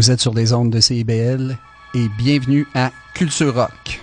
Vous êtes sur les ondes de CIBL et bienvenue à Culture Rock.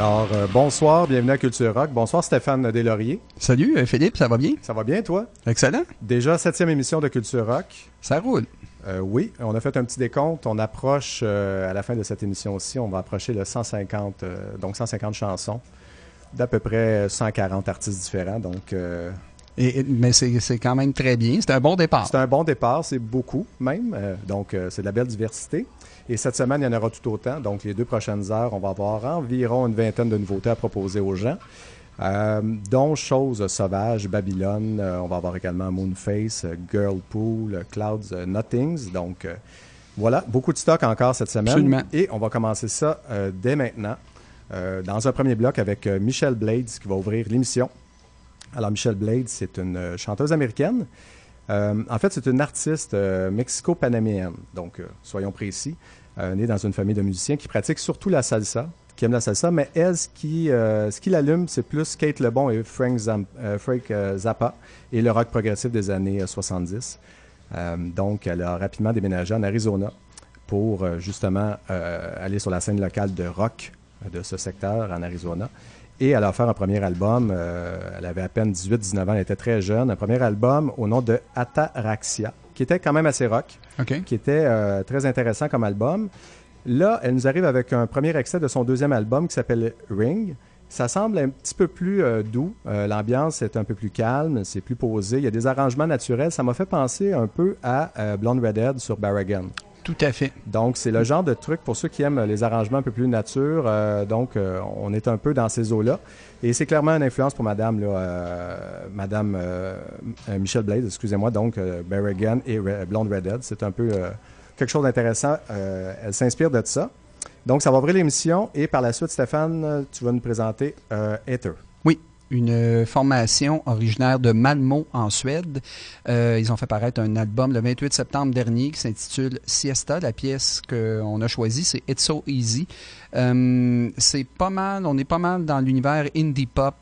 Alors, euh, bonsoir, bienvenue à Culture Rock. Bonsoir Stéphane Deslauriers. Salut euh, Philippe, ça va bien? Ça va bien toi? Excellent. Déjà septième émission de Culture Rock. Ça roule. Euh, oui, on a fait un petit décompte. On approche, à la fin de cette émission aussi, on va approcher le 150, donc 150 chansons d'à peu près 140 artistes différents. Donc, et, mais c'est quand même très bien. C'est un bon départ. C'est un bon départ, c'est beaucoup même. donc, c'est de la belle diversité. Et cette semaine, il y en aura tout autant. Donc, les deux prochaines heures, on va avoir environ une vingtaine de nouveautés à proposer aux gens. Euh, dont Choses Sauvages, Babylone. Euh, on va avoir également Moonface, Girlpool, Clouds, Nothings. Donc, euh, voilà, beaucoup de stock encore cette semaine. Absolument. Et on va commencer ça dès maintenant. dans un premier bloc avec Michelle Blades qui va ouvrir l'émission. Alors, Michelle Blades, c'est une chanteuse américaine. en fait, c'est une artiste mexico-panaméenne. Donc, soyons précis. Euh, née dans une famille de musiciens qui pratiquent surtout la salsa, qui aiment la salsa, mais elle, ce qui, euh, ce qui l'allume, c'est plus Kate Lebon et Frank, euh, Zappa et le rock progressif des années 70. donc, elle a rapidement déménagé en Arizona pour justement aller sur la scène locale de rock de ce secteur en Arizona. Et elle a fait un premier album. elle avait à peine 18-19 ans, elle était très jeune. Un premier album au nom de Ataraxia, qui était quand même assez rock, qui était euh, très intéressant comme album. Là, elle nous arrive avec un premier extrait de son deuxième album qui s'appelle Ring. Ça semble un petit peu plus euh, doux. Euh, l'ambiance est un peu plus calme, c'est plus posé. Il y a des arrangements naturels. Ça m'a fait penser un peu à Blonde Redhead sur Barragan. Tout à fait. Donc, c'est le genre de truc pour ceux qui aiment les arrangements un peu plus nature. Euh, donc, euh, on est un peu dans ces eaux-là. Et c'est clairement une influence pour Madame, euh, Madame Michelle Blaze, excusez-moi, donc Berrigan et Blonde Redhead. C'est un peu quelque chose d'intéressant. elle s'inspire de ça. Donc, ça va ouvrir l'émission. Et par la suite, Stéphane, tu vas nous présenter Ether une formation originaire de Malmo en Suède. Euh, ils ont fait paraître un album le 28 septembre dernier qui s'intitule Siesta. La pièce qu'on a choisie, c'est It's So Easy. Euh, c'est pas mal, on est pas mal dans l'univers indie pop.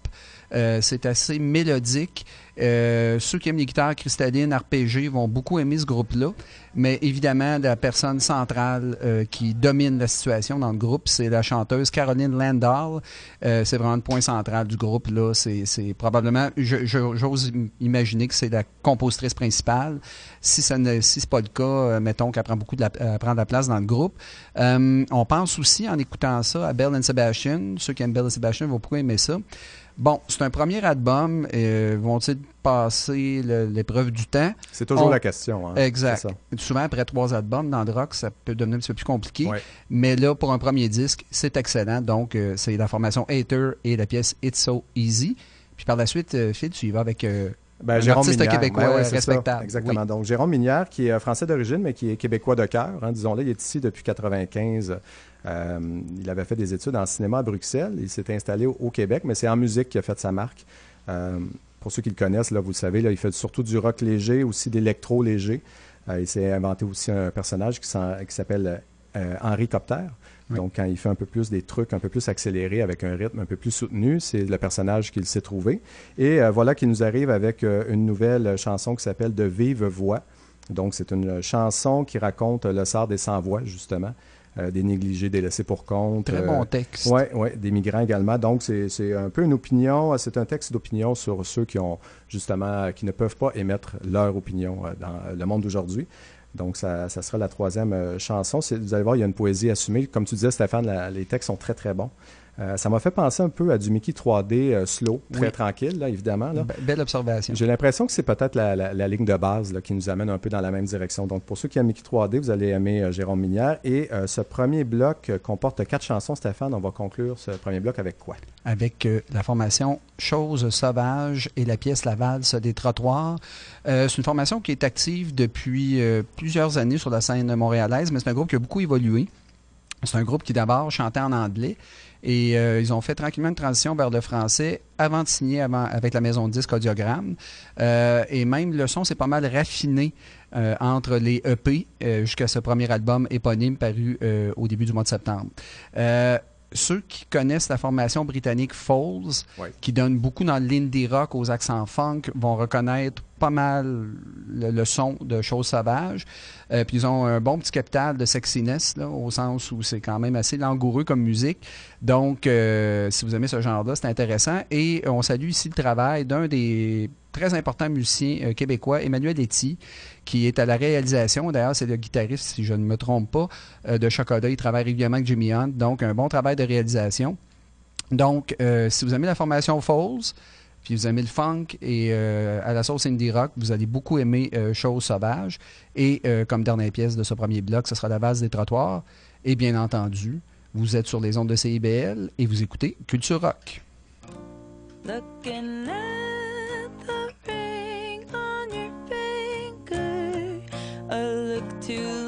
Euh, c'est assez mélodique. Euh, ceux qui aiment les guitares cristallines, RPG, vont beaucoup aimer ce groupe-là. Mais évidemment, la personne centrale euh, qui domine la situation dans le groupe, c'est la chanteuse Caroline Landau. c'est vraiment le point central du groupe. là. C'est probablement, j'ose imaginer que c'est la compositrice principale. Si ce n'est si pas le cas, mettons qu'elle prend beaucoup de la, prend de la place dans le groupe. on pense aussi, en écoutant ça, à Belle and Sebastian. Ceux qui aiment Belle and Sebastian vont beaucoup aimer ça. Bon, c'est un premier album. Euh, vont-ils passer l'épreuve du temps? C'est toujours la question. Hein? Exact. Souvent, après trois albums dans le rock, ça peut devenir un petit peu plus compliqué. Mais là, pour un premier disque, c'est excellent. Donc, euh, c'est la formation Hater et la pièce It's So Easy. Puis par la suite, euh, Phil, tu y vas avec... Ben, un Jérôme artiste québécois respectable. exactement. Donc, Jérôme Minière, qui est français d'origine, mais qui est québécois de cœur, hein, disons-le, il est ici depuis 95. Euh, il avait fait des études en cinéma à Bruxelles. Il s'est installé au, Québec, mais c'est en musique qu'il a fait sa marque. Euh, pour ceux qui le connaissent, là, vous le savez, là, il fait surtout du rock léger, aussi d'électro léger. Euh, il s'est inventé aussi un personnage qui s'appelle Henri Copter. Donc, quand il fait un peu plus des trucs un peu plus accélérés avec un rythme un peu plus soutenu, c'est le personnage qu'il s'est trouvé. Et voilà qu'il nous arrive avec une nouvelle chanson qui s'appelle De vive voix. Donc, c'est une chanson qui raconte le sort des sans-voix, justement. Euh, des négligés, des laissés pour compte. Très bon euh, texte. Oui, ouais, des migrants également. Donc, c'est un peu une opinion, c'est un texte d'opinion sur ceux qui ont, justement, qui ne peuvent pas émettre leur opinion euh, dans le monde d'aujourd'hui. Donc, ça, ça, sera la troisième chanson. Vous allez voir, il y a une poésie assumée. Comme tu disais, Stéphane, les textes sont très, très bons. Euh, ça m'a fait penser un peu à du Mickey 3D euh, slow, très tranquille, là, évidemment. Là. belle observation. J'ai l'impression que c'est peut-être la, ligne de base là, qui nous amène un peu dans la même direction. Donc, pour ceux qui aiment Mickey 3D, vous allez aimer euh, Jérôme Minière. Et ce premier bloc comporte quatre chansons. Stéphane, on va conclure ce premier bloc avec quoi? Avec la formation Chose sauvage et la pièce La valse des trottoirs. c'est une formation qui est active depuis plusieurs années sur la scène montréalaise, mais c'est un groupe qui a beaucoup évolué. C'est un groupe qui d'abord chantait en anglais et euh, ils ont fait tranquillement une transition vers le français avant de signer avec la maison de disque Audiogramme. Euh, et même le son s'est pas mal raffiné euh, entre les EP jusqu'à ce premier album éponyme paru au début du mois de septembre ceux qui connaissent la formation britannique Falls, qui donne beaucoup dans l'indie rock aux accents funk, vont reconnaître pas mal le, son de choses sauvages. Euh, puis ils ont un bon petit capital de sexiness, là, au sens où c'est quand même assez langoureux comme musique. Donc, euh, si vous aimez ce genre-là, c'est intéressant. Et on salue ici le travail d'un des très importants musiciens euh, québécois, Emmanuel Etty, qui est à la réalisation. D'ailleurs, c'est le guitariste, si je ne me trompe pas, de Chocolat. Il travaille régulièrement avec Jimmy Hunt. Donc, un bon travail de réalisation. Donc, si vous aimez la formation Falls, puis vous aimez le funk et euh, à la sauce indie rock, vous allez beaucoup aimer euh, Chose sauvage. Et euh, comme dernière pièce de ce premier bloc, ce sera La vase des trottoirs. Et bien entendu, vous êtes sur les ondes de CIBL et vous écoutez Culture Rock. to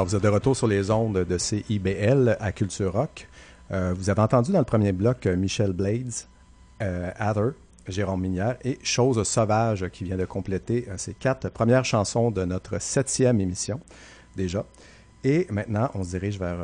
Alors, vous êtes de retour sur les ondes de CIBL à Culture Rock. Euh, vous avez entendu dans le premier bloc euh, Michel Blades, euh, Jérôme Minière et Chose sauvage qui vient de compléter ces quatre premières chansons de notre septième émission déjà. Et maintenant, on se dirige vers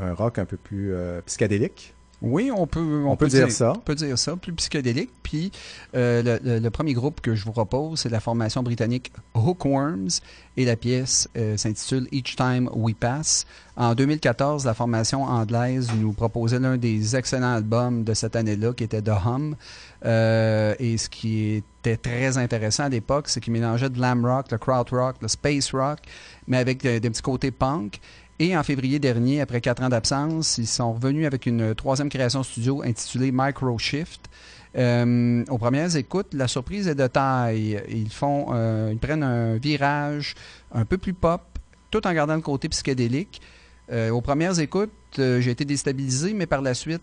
un rock un peu plus psychédélique. Oui, on peut, on, peut, dire, ça. On peut dire ça, plus psychédélique. Puis euh, le, premier groupe que je vous propose, c'est la formation britannique Hookworms et la pièce euh, s'intitule Each Time We Pass. En 2014, la formation anglaise nous proposait l'un des excellents albums de cette année-là, qui était The Hum. Euh, et ce qui était très intéressant à l'époque, c'est qu'il mélangeait de l'am rock, le crowd rock, le space rock, mais avec des petits côtés punk. Et en février dernier, après quatre ans d'absence, ils sont revenus avec une troisième création studio intitulée Microshift. Euh, aux premières écoutes, la surprise est de taille. Ils font, euh, ils prennent un virage un peu plus pop, tout en gardant le côté psychédélique. Euh, aux premières écoutes, j'ai été déstabilisé, mais par la suite,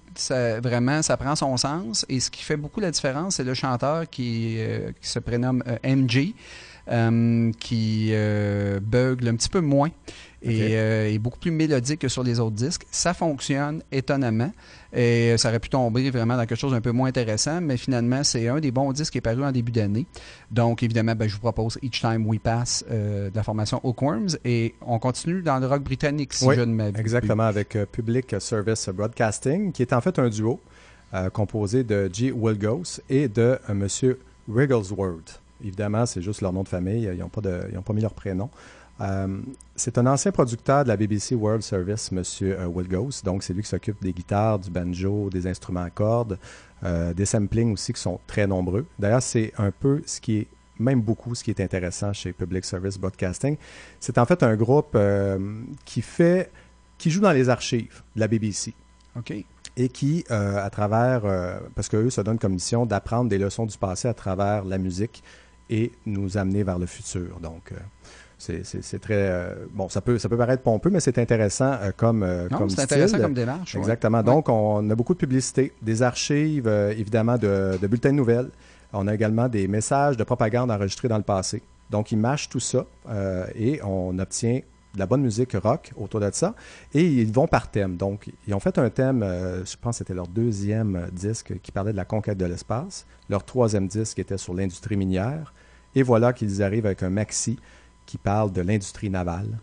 vraiment, ça prend son sens. Et ce qui fait beaucoup la différence, c'est le chanteur qui, se prénomme MJ. Euh, qui euh, bugle un petit peu moins et euh, est beaucoup plus mélodique que sur les autres disques. Ça fonctionne étonnamment et ça aurait pu tomber vraiment dans quelque chose d'un peu moins intéressant, mais finalement, c'est un des bons disques qui est paru en début d'année. Donc, évidemment, ben, je vous propose Each Time We Pass de la formation Hookworms et on continue dans le rock britannique, si je ne m'abuse. Exactement, avec Public Service Broadcasting, qui est en fait un duo composé de G. Wilgos et de Monsieur Wigglesworth. Évidemment, c'est juste leur nom de famille. Ils n'ont pas, pas mis leur prénom. Euh, c'est un ancien producteur de la BBC World Service, M. Euh, Wilgos. Donc, c'est lui qui s'occupe des guitares, du banjo, des instruments à cordes, euh, des samplings aussi qui sont très nombreux. D'ailleurs, c'est un peu ce qui est, même beaucoup, ce qui est intéressant chez Public Service Broadcasting. C'est en fait un groupe qui fait, qui joue dans les archives de la BBC. OK et qui, à travers, parce qu'eux, ça donne comme mission d'apprendre des leçons du passé à travers la musique et nous amener vers le futur. Donc, euh, c'est très euh, bon. Ça peut ça peut paraître pompeux, mais c'est intéressant euh, comme intéressant comme démarche. Exactement. Donc on a beaucoup de publicité, des archives évidemment de, de, bulletins de nouvelles. On a également des messages de propagande enregistrés dans le passé. Donc ils mâchent tout ça et on obtient de la bonne musique rock autour de ça. Et ils vont par thème. Donc, ils ont fait un thème, je pense que c'était leur deuxième disque qui parlait de la conquête de l'espace. Leur troisième disque était sur l'industrie minière. Et voilà qu'ils arrivent avec un maxi qui parle de l'industrie navale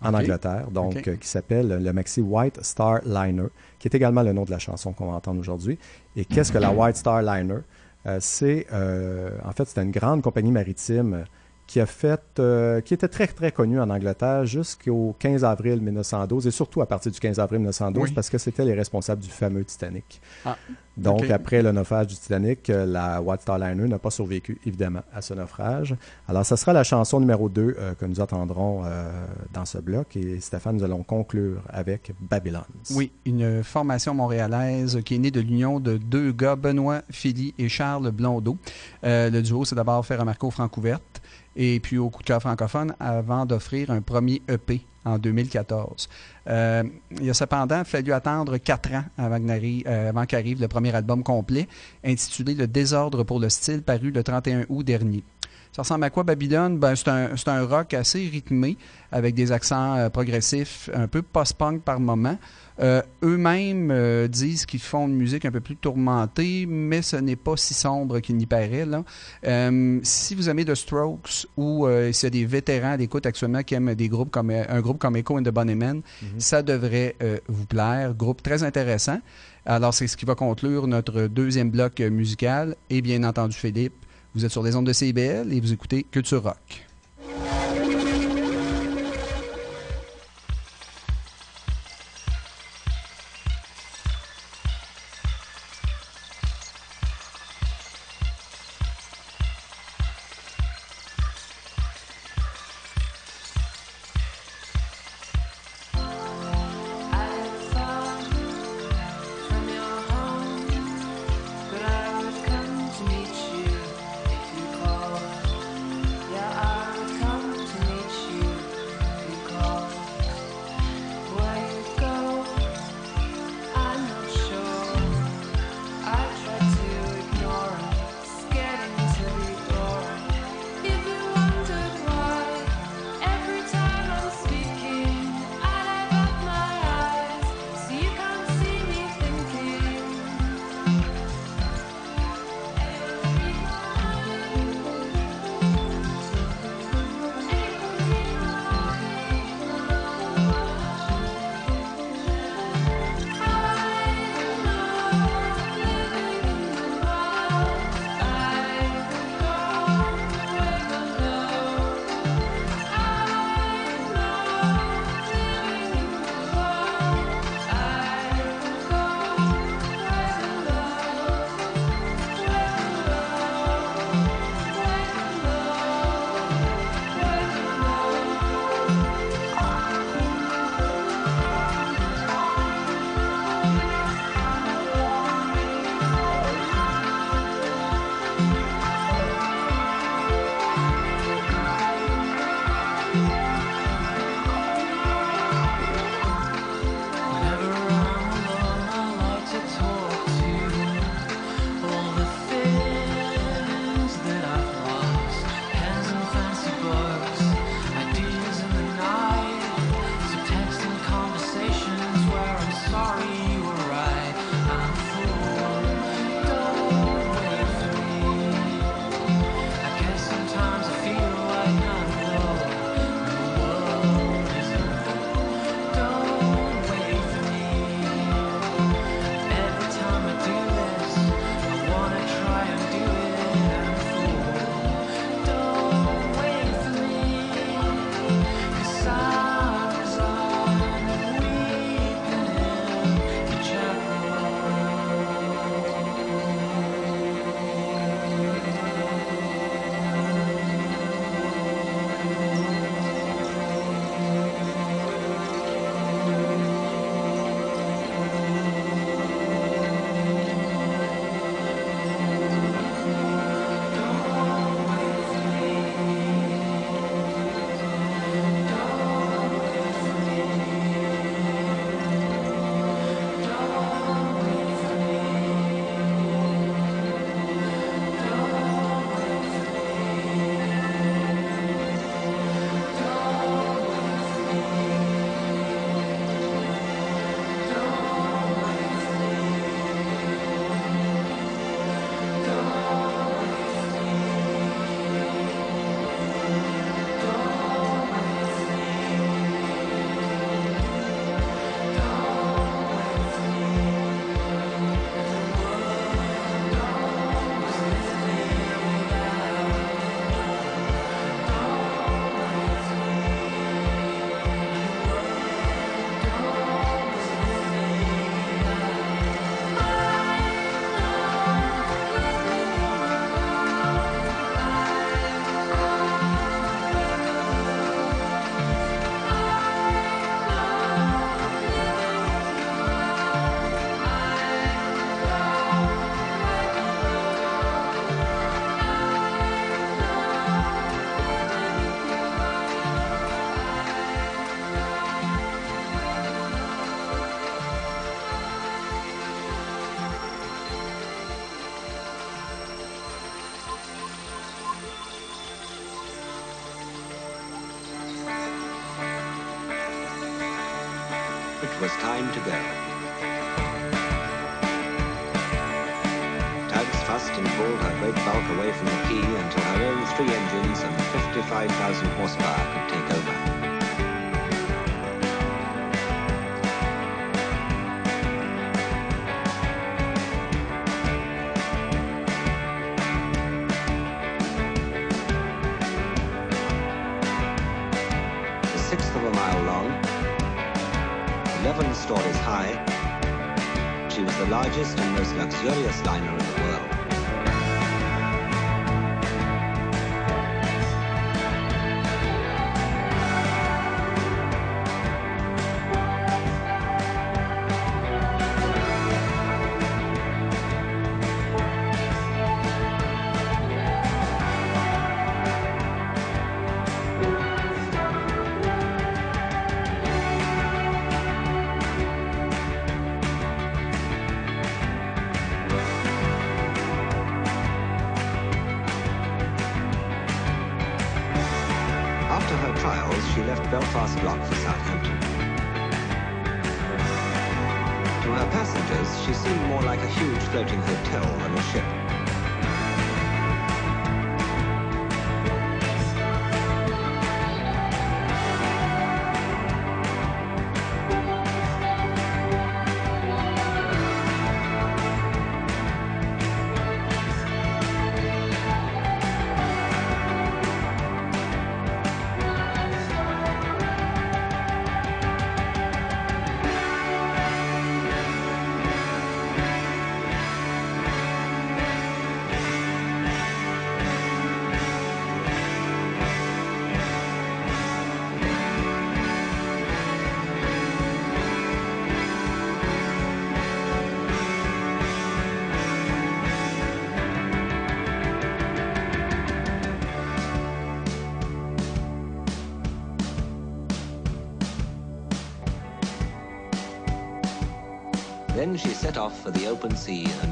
en Angleterre, donc euh, qui s'appelle le maxi White Star Liner, qui est également le nom de la chanson qu'on va entendre aujourd'hui. Et qu'est-ce que la White Star Liner? Euh, C'est euh, en fait c'est une grande compagnie maritime qui a fait, euh, qui était très très connu en Angleterre jusqu'au 15 avril 1912 et surtout à partir du 15 avril 1912 Oui. parce que c'était les responsables du fameux Titanic. Ah, Donc après le naufrage du Titanic, euh, la White Star Liner n'a pas survécu évidemment à ce naufrage. Alors ça sera la chanson numéro 2 que nous entendrons euh, dans ce bloc et Stéphane, nous allons conclure avec Babylon. Oui, une formation montréalaise qui est née de l'union de deux gars, Benoît Philly et Charles Blondeau. Euh, le duo s'est d'abord fait remarquer au Francouverte et puis au coup francophone avant d'offrir un premier EP en 2014. Euh, il a cependant fallu attendre quatre ans euh, avant qu'arrive le premier album complet, intitulé Le désordre pour le style, paru le 31 août dernier. Ça ressemble à quoi Babylone? Ben, c'est un, c'est un rock assez rythmé, avec des accents euh, progressifs, un peu post-punk par moment. Euh, Eux-mêmes euh, disent qu'ils font une musique un peu plus tourmentée, mais ce n'est pas si sombre qu'il n'y paraît. Là. Euh, si vous aimez The Strokes ou s'il y a des vétérans à l'écoute actuellement qui aiment des groupes comme, un groupe comme Echo and the Bunnymen, ça devrait vous plaire. Groupe très intéressant. Alors, c'est ce qui va conclure notre deuxième bloc musical. Et bien entendu, Philippe, vous êtes sur les ondes de CIBL et vous écoutez Culture Rock. vai caso contrário. hell. set off for the open sea.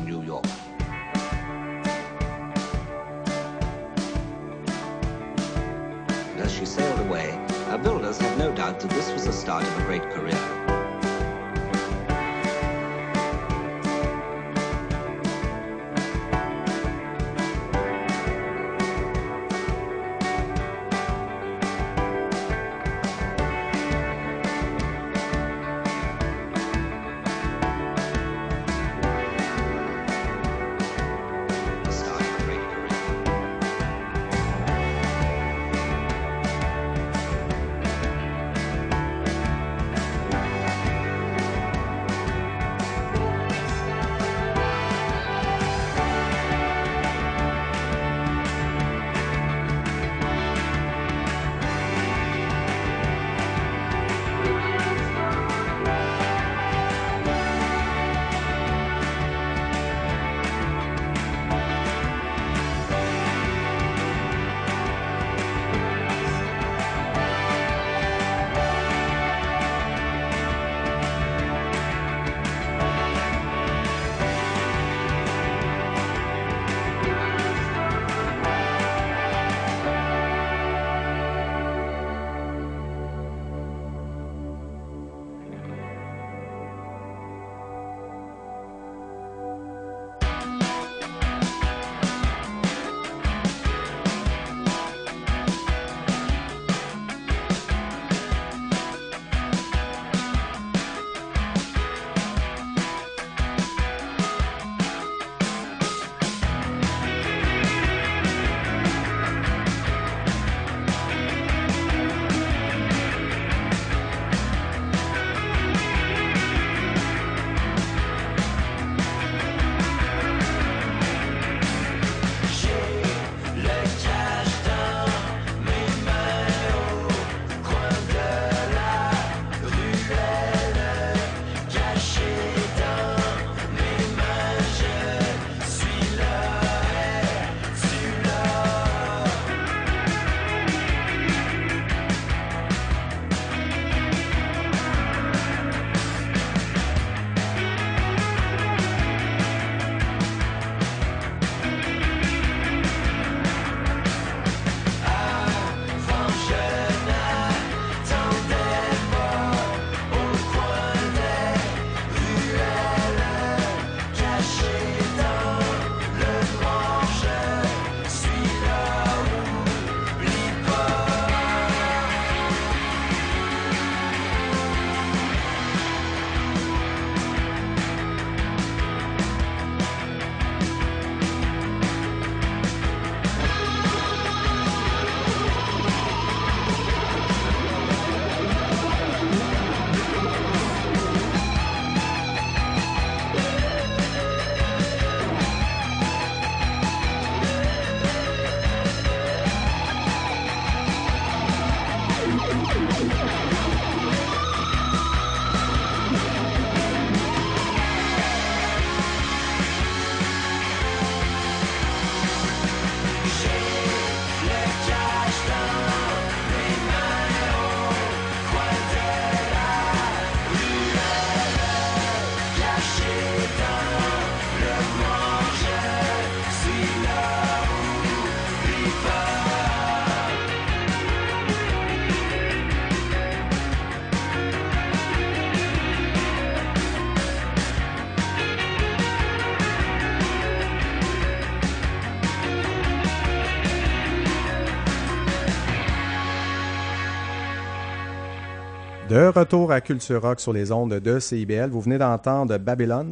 Retour à Culture Rock sur les ondes de CIBL, vous venez d'entendre Babylons,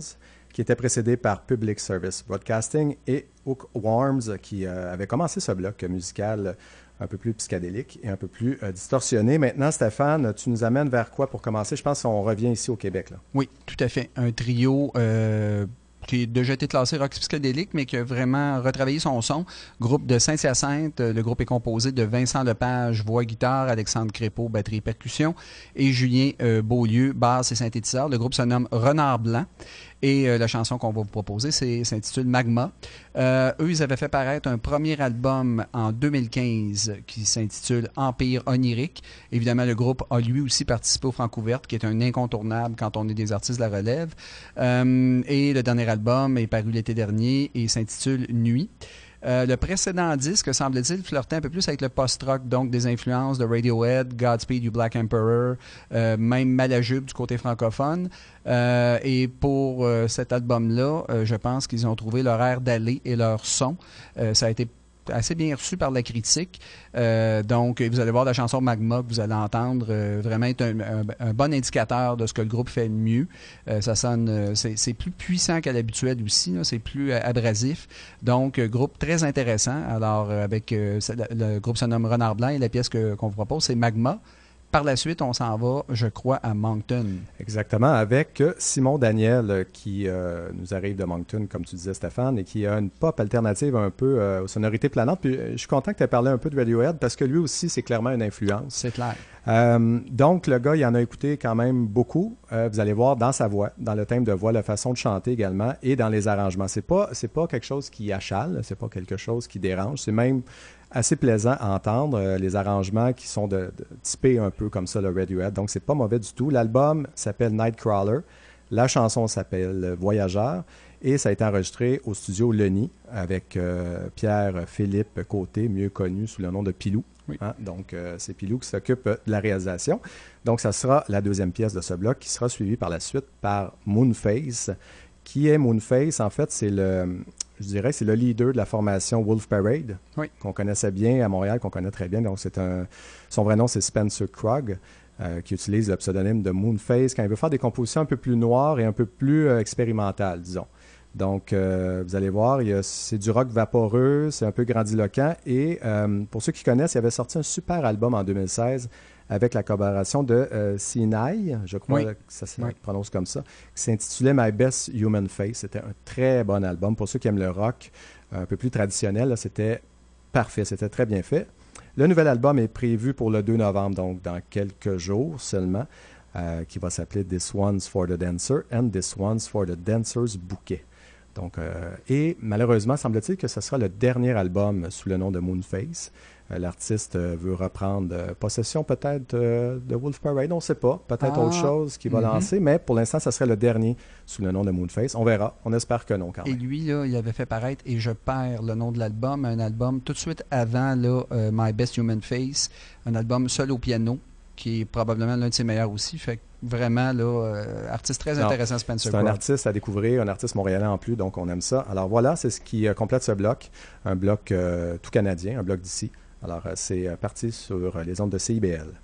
qui était précédé par Public Service Broadcasting et Hookworms, qui euh, avait commencé ce bloc musical un peu plus psychédélique et un peu plus euh, distorsionné. Maintenant, Stéphane, tu nous amènes vers quoi pour commencer? Je pense qu'on revient ici au Québec. Oui, tout à fait. Un trio euh, qui a déjà été classé rock psychédélique, mais qui a vraiment retravaillé son son. Groupe de Saint-Hyacinthe. Le groupe est composé de Vincent Lepage, voix guitare, Alexandre Crépeau, batterie percussion, et Julien euh, Beaulieu, basse et synthétiseur. Le groupe se nomme Renard Blanc. Et euh, la chanson qu'on va vous proposer c'est- s'intitule Magma. Euh, eux, ils avaient fait paraître un premier album en 2015 qui s'intitule Empire onirique. Évidemment, le groupe a lui aussi participé au Francouverte, qui est un incontournable quand on est des artistes de la relève. Euh, et le dernier album est paru l'été dernier et s'intitule Nuit. Euh, le précédent disque, semble-t-il, flirtait un peu plus avec le post-rock, donc des influences de Radiohead, Godspeed You Black Emperor, euh, même Malajube du côté francophone. Euh, et pour cet album-là, je pense qu'ils ont trouvé leur air d'aller et leur son. Ça a été assez bien reçu par la critique. Euh, donc, vous allez voir la chanson Magma que vous allez entendre euh, vraiment être un, bon indicateur de ce que le groupe fait de mieux. Euh, ça sonne, c'est plus puissant qu'à l'habituel aussi, c'est plus abrasif. Donc, groupe très intéressant. Alors, avec le, groupe se nomme Renard Blanc et la pièce qu'on vous propose, c'est Magma. Par la suite, on s'en va, je crois, à Moncton. Exactement, avec euh, Simon Daniel euh, qui euh, nous arrive de Moncton, comme tu disais Stéphane, et qui a une pop alternative un peu euh, aux sonorités planantes. Puis je suis content que tu aies parlé un peu de Radiohead parce que lui aussi, c'est clairement une influence. C'est clair. Euh, donc, le gars, il en a écouté quand même beaucoup. Euh, vous allez voir dans sa voix, dans le thème de voix, la façon de chanter également, et dans les arrangements. C'est pas, c'est pas quelque chose qui achale, c'est pas quelque chose qui dérange. C'est même assez plaisant à entendre euh, les arrangements qui sont de, de typés un peu comme ça le Radiohead. Donc, c'est pas mauvais du tout. L'album s'appelle Nightcrawler. La chanson s'appelle Voyageur. Et ça a été enregistré au studio Lenny avec euh, Pierre-Philippe Côté, mieux connu sous le nom de Pilou. Oui. Hein, Donc, euh, c'est Pilou qui s'occupe euh, de la réalisation. Donc, ça sera la deuxième pièce de ce bloc qui sera suivie par la suite par Moonface. Qui est Moonface? En fait, c'est le, je dirais, c'est le leader de la formation Wolf Parade, Oui. qu'on connaissait bien à Montréal, qu'on connaît très bien. Donc, c'est un, son vrai nom, c'est Spencer Krog, euh, qui utilise le pseudonyme de Moonface quand il veut faire des compositions un peu plus noires et un peu plus euh, expérimentales, disons. Donc, euh, vous allez voir, c'est du rock vaporeux, c'est un peu grandiloquent. Et euh, pour ceux qui connaissent, il avait sorti un super album en 2016 avec la collaboration de euh, Sinai, je crois Oui. que ça se Oui. prononce comme ça, qui s'intitulait My Best Human Face. C'était un très bon album. Pour ceux qui aiment le rock un peu plus traditionnel, c'était parfait, c'était très bien fait. Le nouvel album est prévu pour le 2 novembre, donc dans quelques jours seulement, euh, qui va s'appeler This One's for the Dancer and This One's for the Dancer's Bouquet. Donc, euh, et malheureusement, semble-t-il que ce sera le dernier album sous le nom de Moonface. Euh, L'artiste euh, veut reprendre euh, possession peut-être de Wolf Parade, on ne sait pas. Peut-être Ah. autre chose qu'il va Mhm. lancer, mais pour l'instant, ce serait le dernier sous le nom de Moonface. On verra. On espère que non quand Et lui, là, il avait fait paraître, et je perds le nom de l'album, un album tout de suite avant là, euh, My Best Human Face, un album seul au piano, qui est probablement l'un de ses meilleurs aussi. Fait que vraiment, là, euh, artiste très Non, intéressant, Spencer C'est un artiste à découvrir, un artiste montréalais en plus, donc on aime ça. Alors voilà, c'est ce qui complète ce bloc, un bloc euh, tout canadien, un bloc d'ici. Alors euh, c'est euh, parti sur euh, les ondes de CIBL.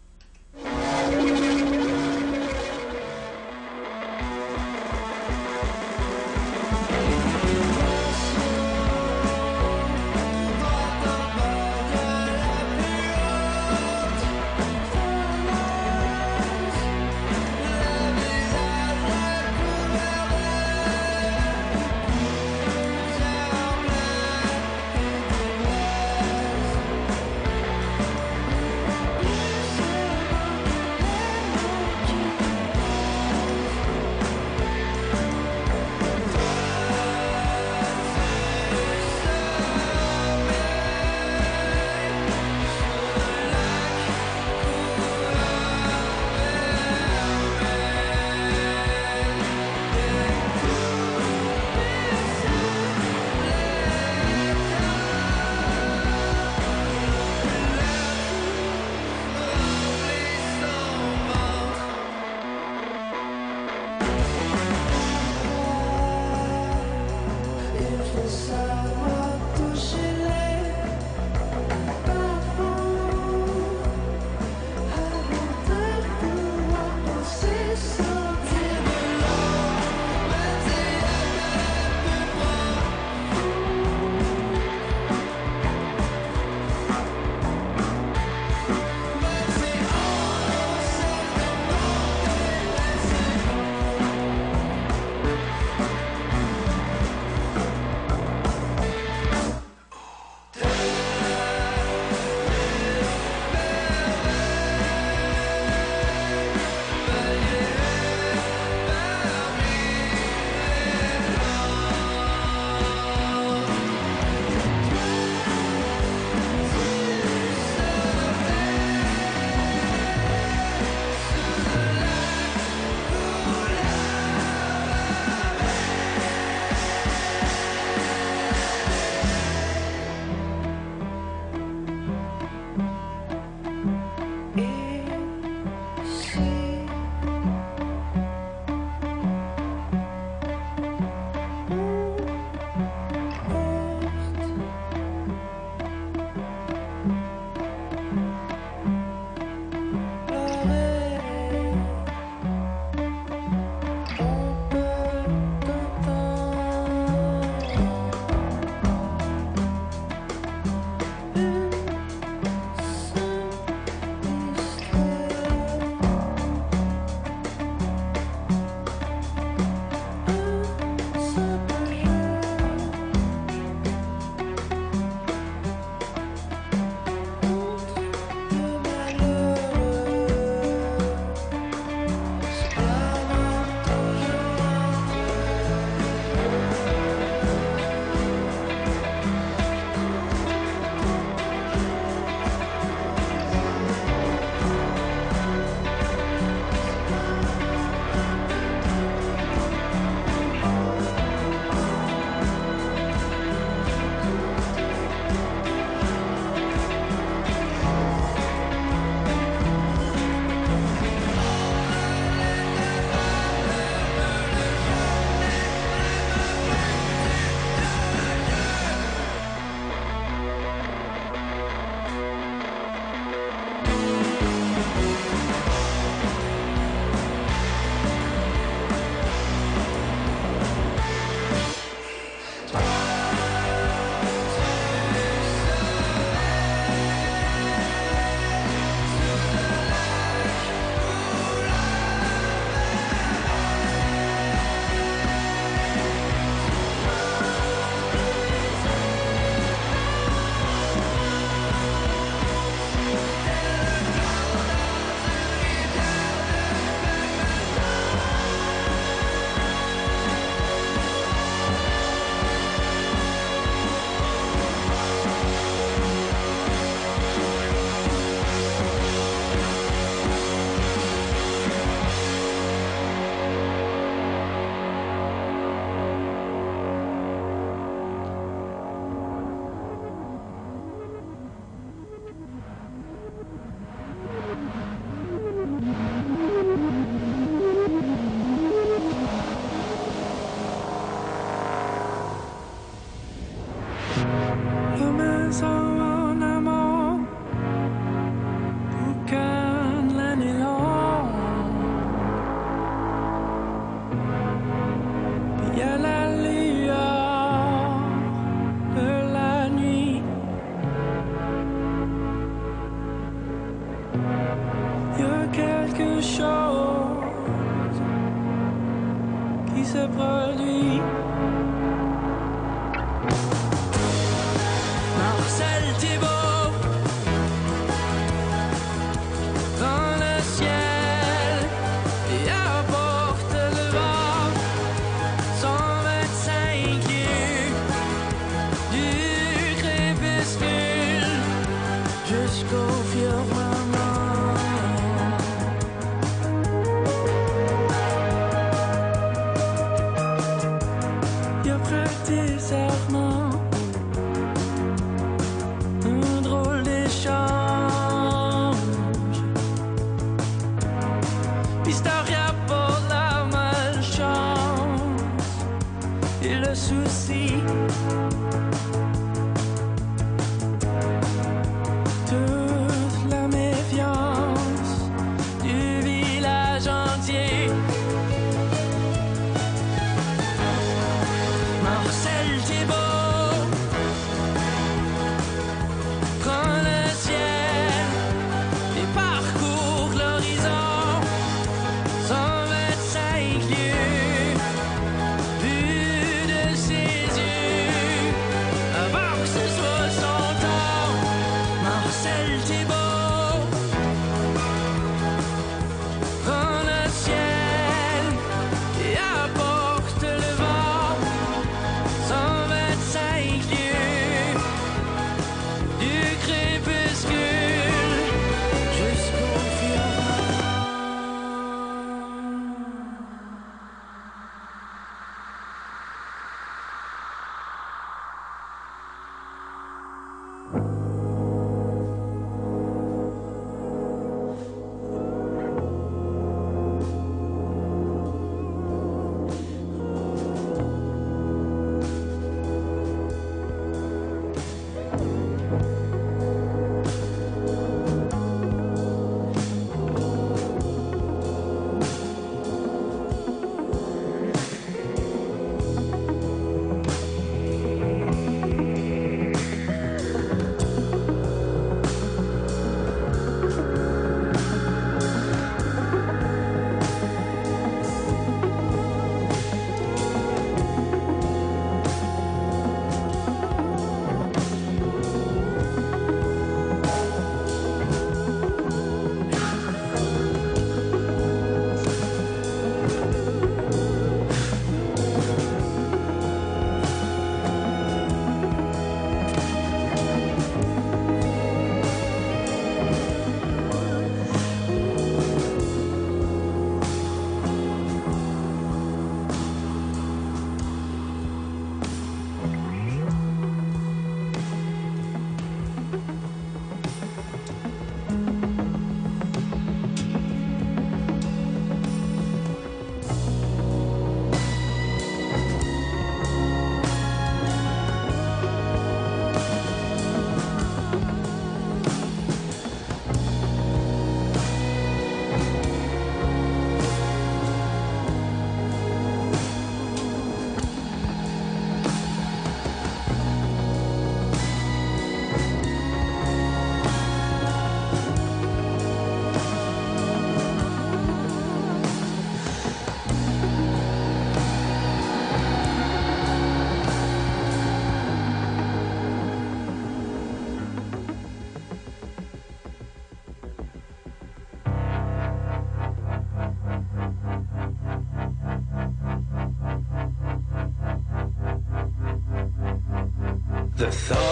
Thought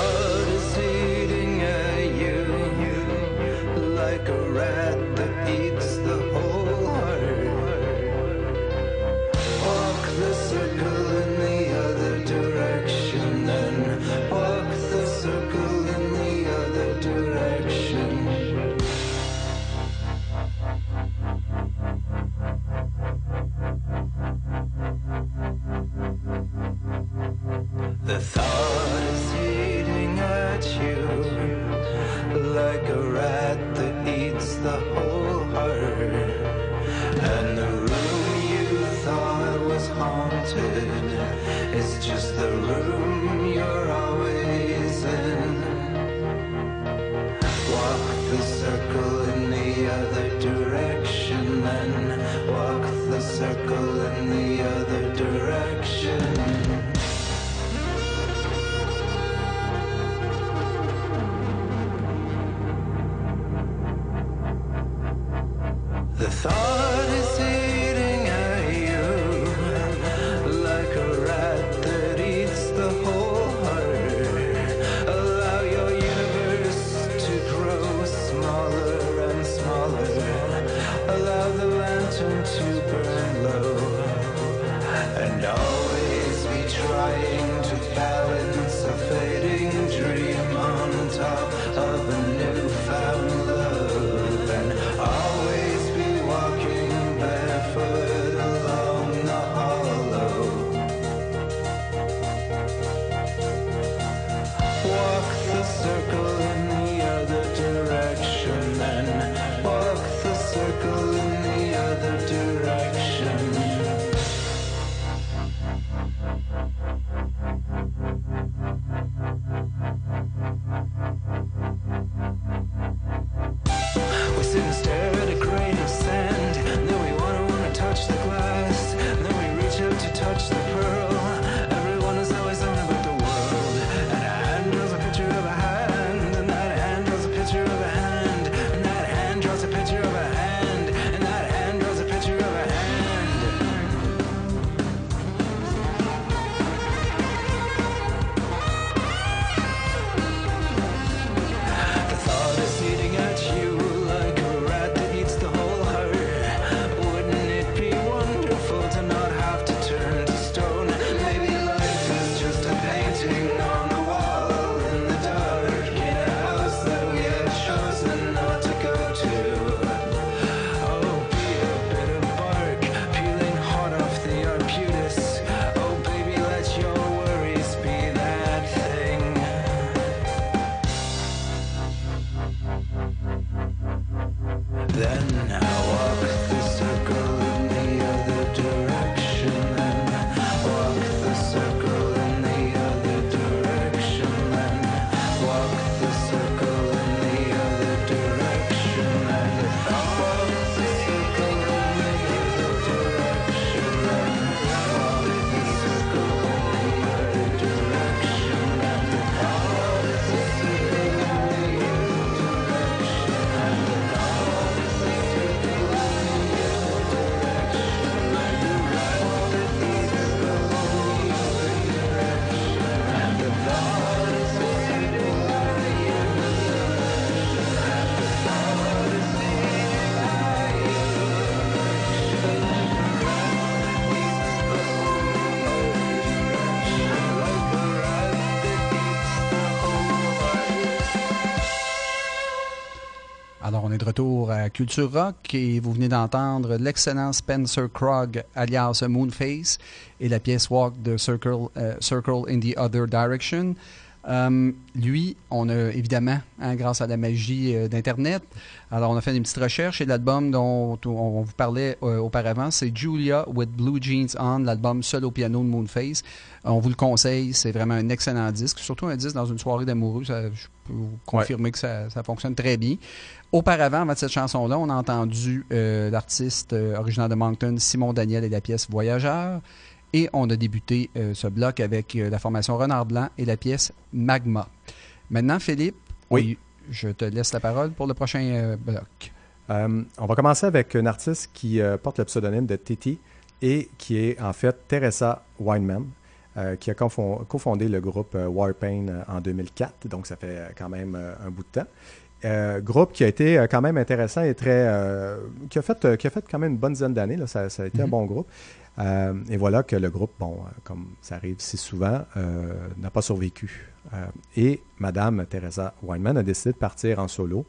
Culture Rock et vous venez d'entendre l'excellent Spencer Krog, alias Moonface, et la pièce Walk the Circle, euh, Circle in the Other Direction. Euh, lui, on a évidemment, hein, grâce à la magie euh, d'Internet, alors on a fait une petite recherche et l'album dont on, on vous parlait euh, auparavant, c'est Julia with Blue Jeans On, l'album seul au piano de Moonface. On vous le conseille, c'est vraiment un excellent disque, surtout un disque dans une soirée d'amoureux, je peux vous confirmer que ça, ça fonctionne très bien. Auparavant, avant cette chanson-là, on a entendu euh, l'artiste euh, originaire de Moncton, Simon Daniel et la pièce Voyageur. Et on a débuté euh, ce bloc avec euh, la formation Renard Blanc et la pièce Magma. Maintenant, Philippe, Oui. je te laisse la parole pour le prochain bloc. On va commencer avec une artiste qui porte le pseudonyme de Titi et qui est en fait Teresa Weinman, euh, qui a cofondé le groupe Warpaint euh, en 2004, donc ça fait quand même un bout de temps. Euh, groupe qui a été euh, quand même intéressant et très. euh, qui, a fait, qui a fait quand même une bonne dizaine d'années, là, ça, ça a été un Mhm. bon groupe. Euh, et voilà que le groupe, bon, comme ça arrive si souvent, n'a pas survécu. Et Madame Teresa Weinman a décidé de partir en solo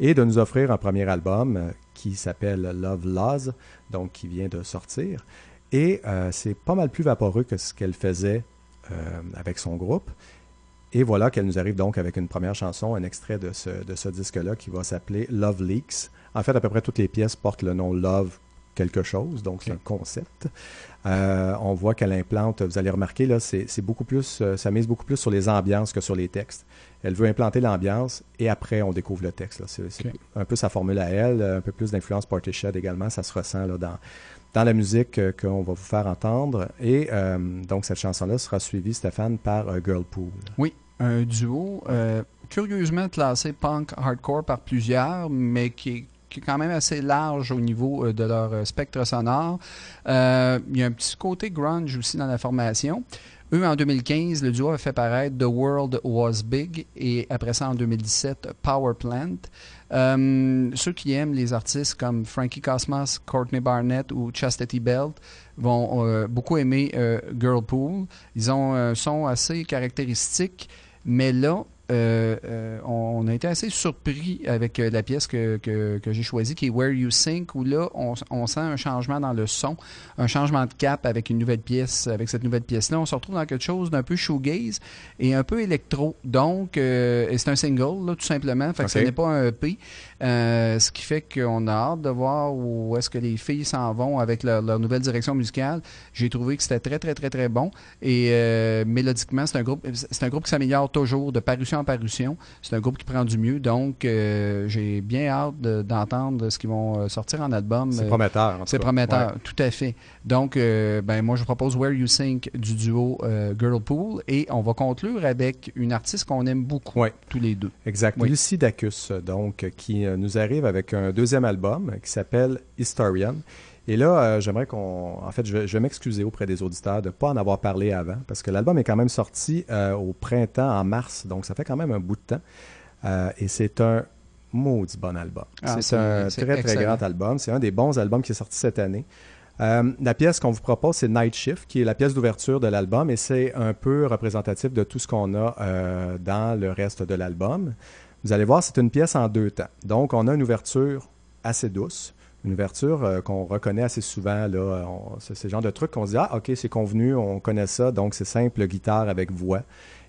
et de nous offrir un premier album qui s'appelle Love Laws, donc qui vient de sortir. Et c'est pas mal plus vaporeux que ce qu'elle faisait avec son groupe. Et voilà qu'elle nous arrive donc avec une première chanson, un extrait de ce, de ce disque-là qui va s'appeler Love Leaks. En fait, à peu près toutes les pièces portent le nom Love quelque chose, donc c'est un concept. Euh, on voit qu'elle implante, vous allez remarquer, là, c'est beaucoup plus, euh, ça mise beaucoup plus sur les ambiances que sur les textes. Elle veut implanter l'ambiance et après on découvre le texte. C'est un peu sa formule à elle, un peu plus d'influence Portishead également, ça se ressent là, dans, dans la musique euh, qu'on va vous faire entendre. Et euh, donc cette chanson-là sera suivie, Stéphane, par euh, Girlpool. Oui, un duo euh, curieusement classé punk hardcore par plusieurs, mais qui est, qui est quand même assez large au niveau euh, de leur spectre sonore. Il y a un petit côté grunge aussi dans la formation. Eux, en 2015, le duo a fait paraître The World Was Big et après ça, en 2017, Power Plant. Euh, ceux qui aiment les artistes comme Frankie Cosmos, Courtney Barnett ou Chastity Belt vont euh, beaucoup aimer euh, Girlpool. Ils ont un son assez caractéristique, mais là, euh, euh, on, on a été assez surpris avec euh, la pièce que, que, que j'ai choisie, qui est Where You Sink, où là, on, on sent un changement dans le son, un changement de cap avec une nouvelle pièce. Avec cette nouvelle pièce-là, on se retrouve dans quelque chose d'un peu shoegaze et un peu électro. Donc, euh, c'est un single, là, tout simplement. Fait que ce n'est pas un EP. Euh, ce qui fait qu'on a hâte de voir où est-ce que les filles s'en vont avec leur, leur nouvelle direction musicale. J'ai trouvé que c'était très, très, très, très bon. Et euh, mélodiquement, c'est un groupe c'est un groupe qui s'améliore toujours de parution en parution. C'est un groupe qui prend du mieux. Donc, euh, j'ai bien hâte de- d'entendre ce qu'ils vont sortir en album. C'est prometteur. en c'est cas. prometteur, Ouais. tout à fait. Donc, ben, moi, je vous propose Where You Sink du duo Girlpool et on va conclure avec une artiste qu'on aime beaucoup, Ouais. tous les deux. Exact. Oui. Lucie Dacus, donc, qui nous arrive avec un deuxième album euh, qui s'appelle Historian. Et là, euh, j'aimerais qu'on. En fait, je vais, je vais m'excuser auprès des auditeurs de ne pas en avoir parlé avant, parce que l'album est quand même sorti euh, au printemps, en mars, donc ça fait quand même un bout de temps. Euh, et c'est un maudit bon album. Ah, c'est un très, très grand album. C'est un des bons albums qui est sorti cette année. Euh, la pièce qu'on vous propose, c'est Night Shift, qui est la pièce d'ouverture de l'album, et c'est un peu représentatif de tout ce qu'on a euh, dans le reste de l'album. Vous allez voir, c'est une pièce en deux temps. Donc, on a une ouverture assez douce, une ouverture euh, qu'on reconnaît assez souvent. C'est ce genre de truc qu'on se dit, ah, ok, c'est convenu, on connaît ça, donc c'est simple, guitare avec voix.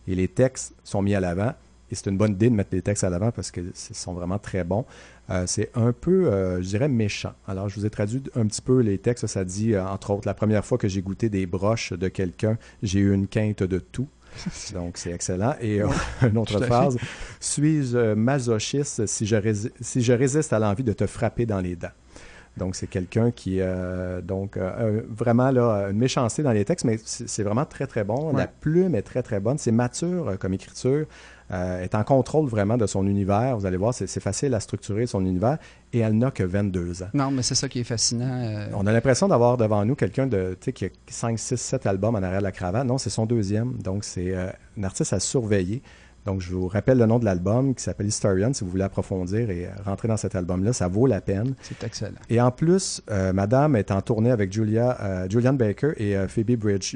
Et les textes sont mis à l'avant. Et c'est une bonne idée de mettre les textes à l'avant parce qu'ils sont vraiment très bons. Euh, c'est un peu, euh, je dirais, méchant. Alors, je vous ai traduit un petit peu les textes. Ça dit, entre autres, la première fois que j'ai goûté des broches de quelqu'un, j'ai eu une quinte de tout. Donc, c'est excellent. Et euh, une autre phrase, suis-je euh, masochiste si je, rési- si je résiste à l'envie de te frapper dans les dents? Donc, c'est quelqu'un qui, euh, donc, euh, vraiment, là, une méchanceté dans les textes, mais c'est vraiment très, très bon. La plume est très, très bonne. C'est mature comme écriture. Euh, est en contrôle vraiment de son univers. Vous allez voir, c'est facile à structurer son univers. Et elle n'a que 22 ans. Non, mais c'est ça qui est fascinant. euh, On a l'impression d'avoir devant nous quelqu'un de, qui a 5, 6, 7 albums en arrière de la cravate. Non, c'est son deuxième. Donc, c'est euh, un artiste à surveiller. Donc, je vous rappelle le nom de l'album qui s'appelle Historian. Si vous voulez approfondir et rentrer dans cet album-là, ça vaut la peine. c'est excellent. Et en plus, euh, Madame est en tournée avec Julia, euh, Julian Baker et euh, Phoebe Bridge,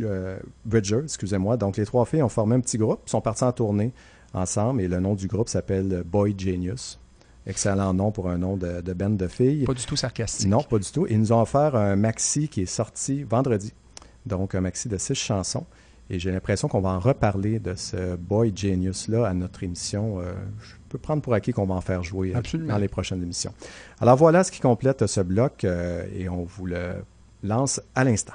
Bridger, excusez-moi. Donc, les trois filles ont formé un petit groupe, sont parties en tournée ensemble et le nom du groupe s'appelle Boy Genius. Excellent nom pour un nom de, de band de filles. Pas du tout sarcastique. Non, pas du tout. Ils nous ont offert un maxi qui est sorti vendredi. Donc, un maxi de six chansons. Et j'ai l'impression qu'on va en reparler de ce Boy Genius-là à notre émission. Euh, je peux prendre pour acquis qu'on va en faire jouer euh, Absolument. dans les prochaines émissions. Alors voilà ce qui complète ce bloc euh, et on vous le lance à l'instant.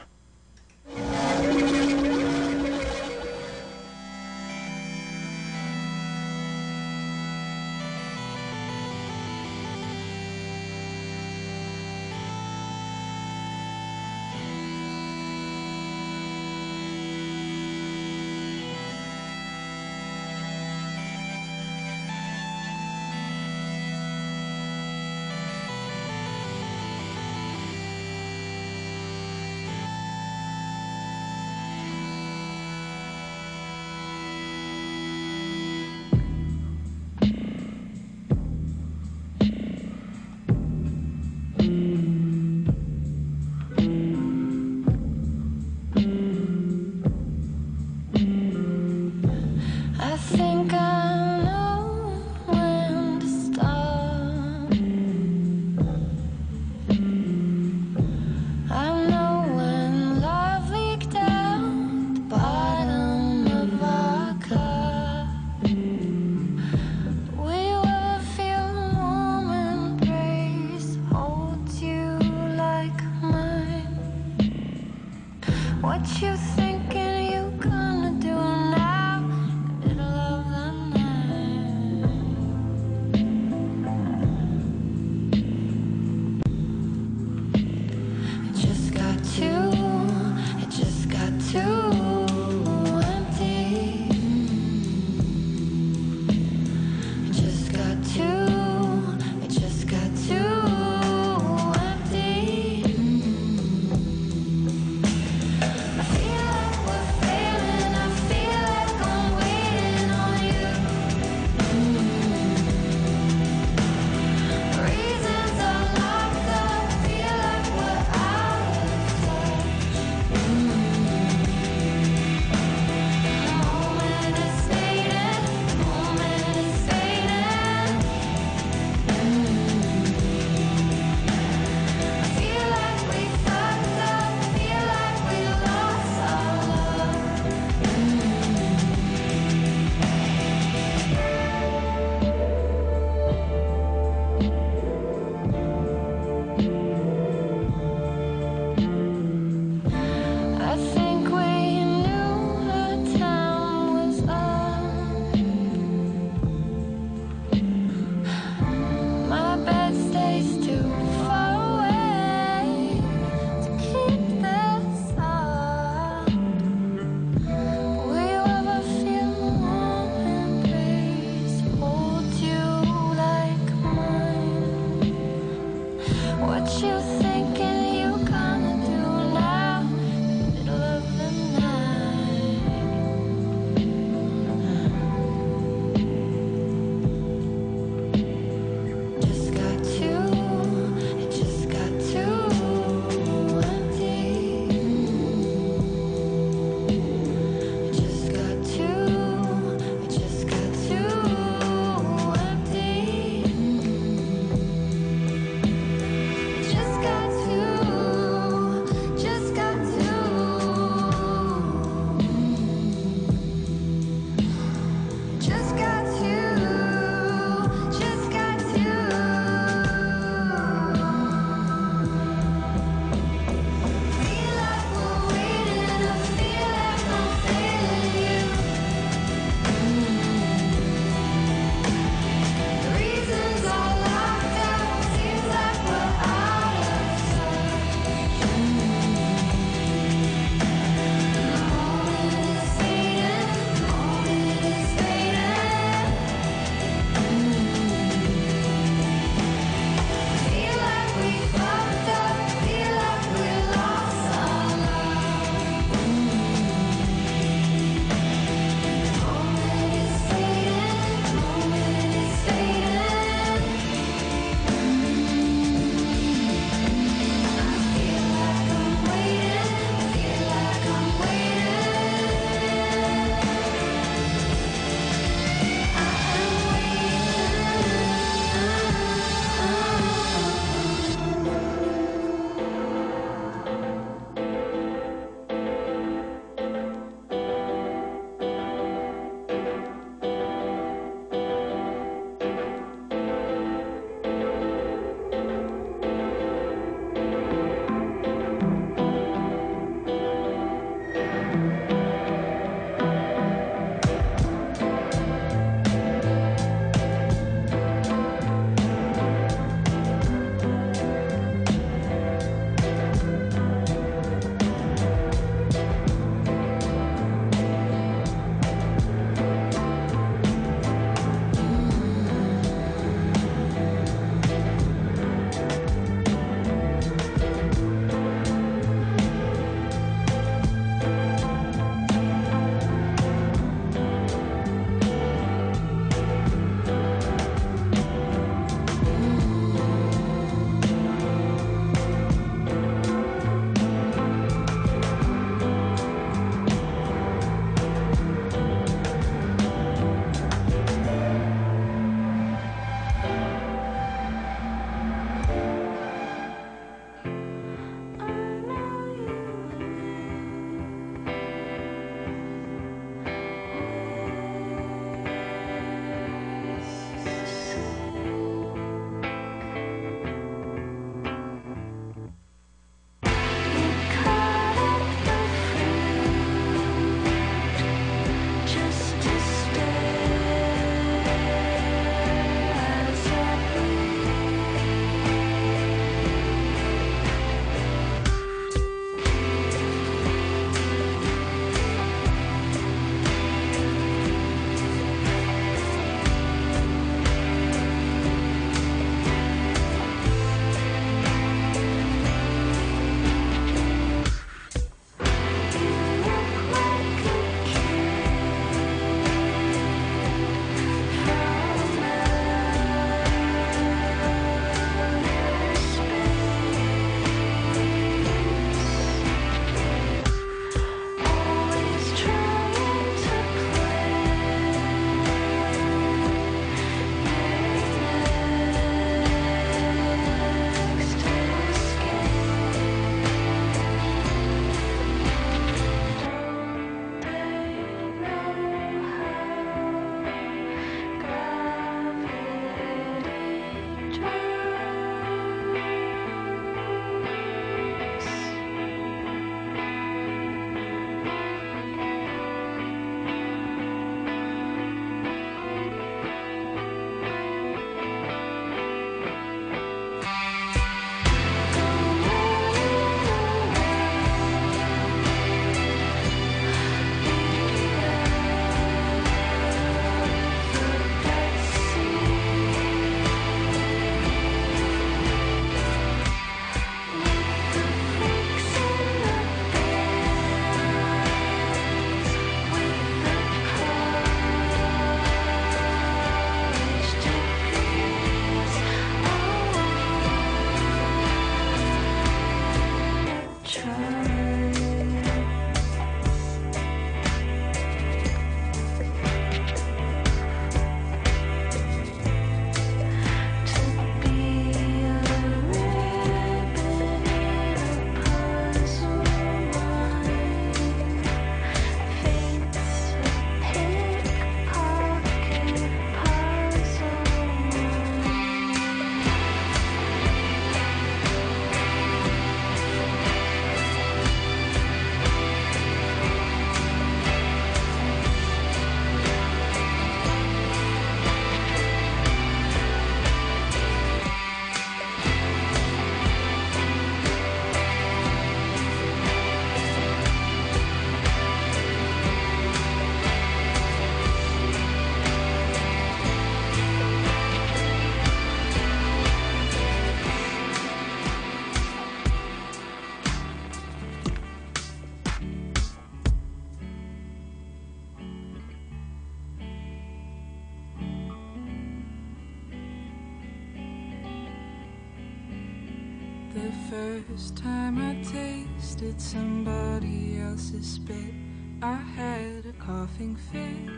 First time I tasted somebody else's spit, I had a coughing fit.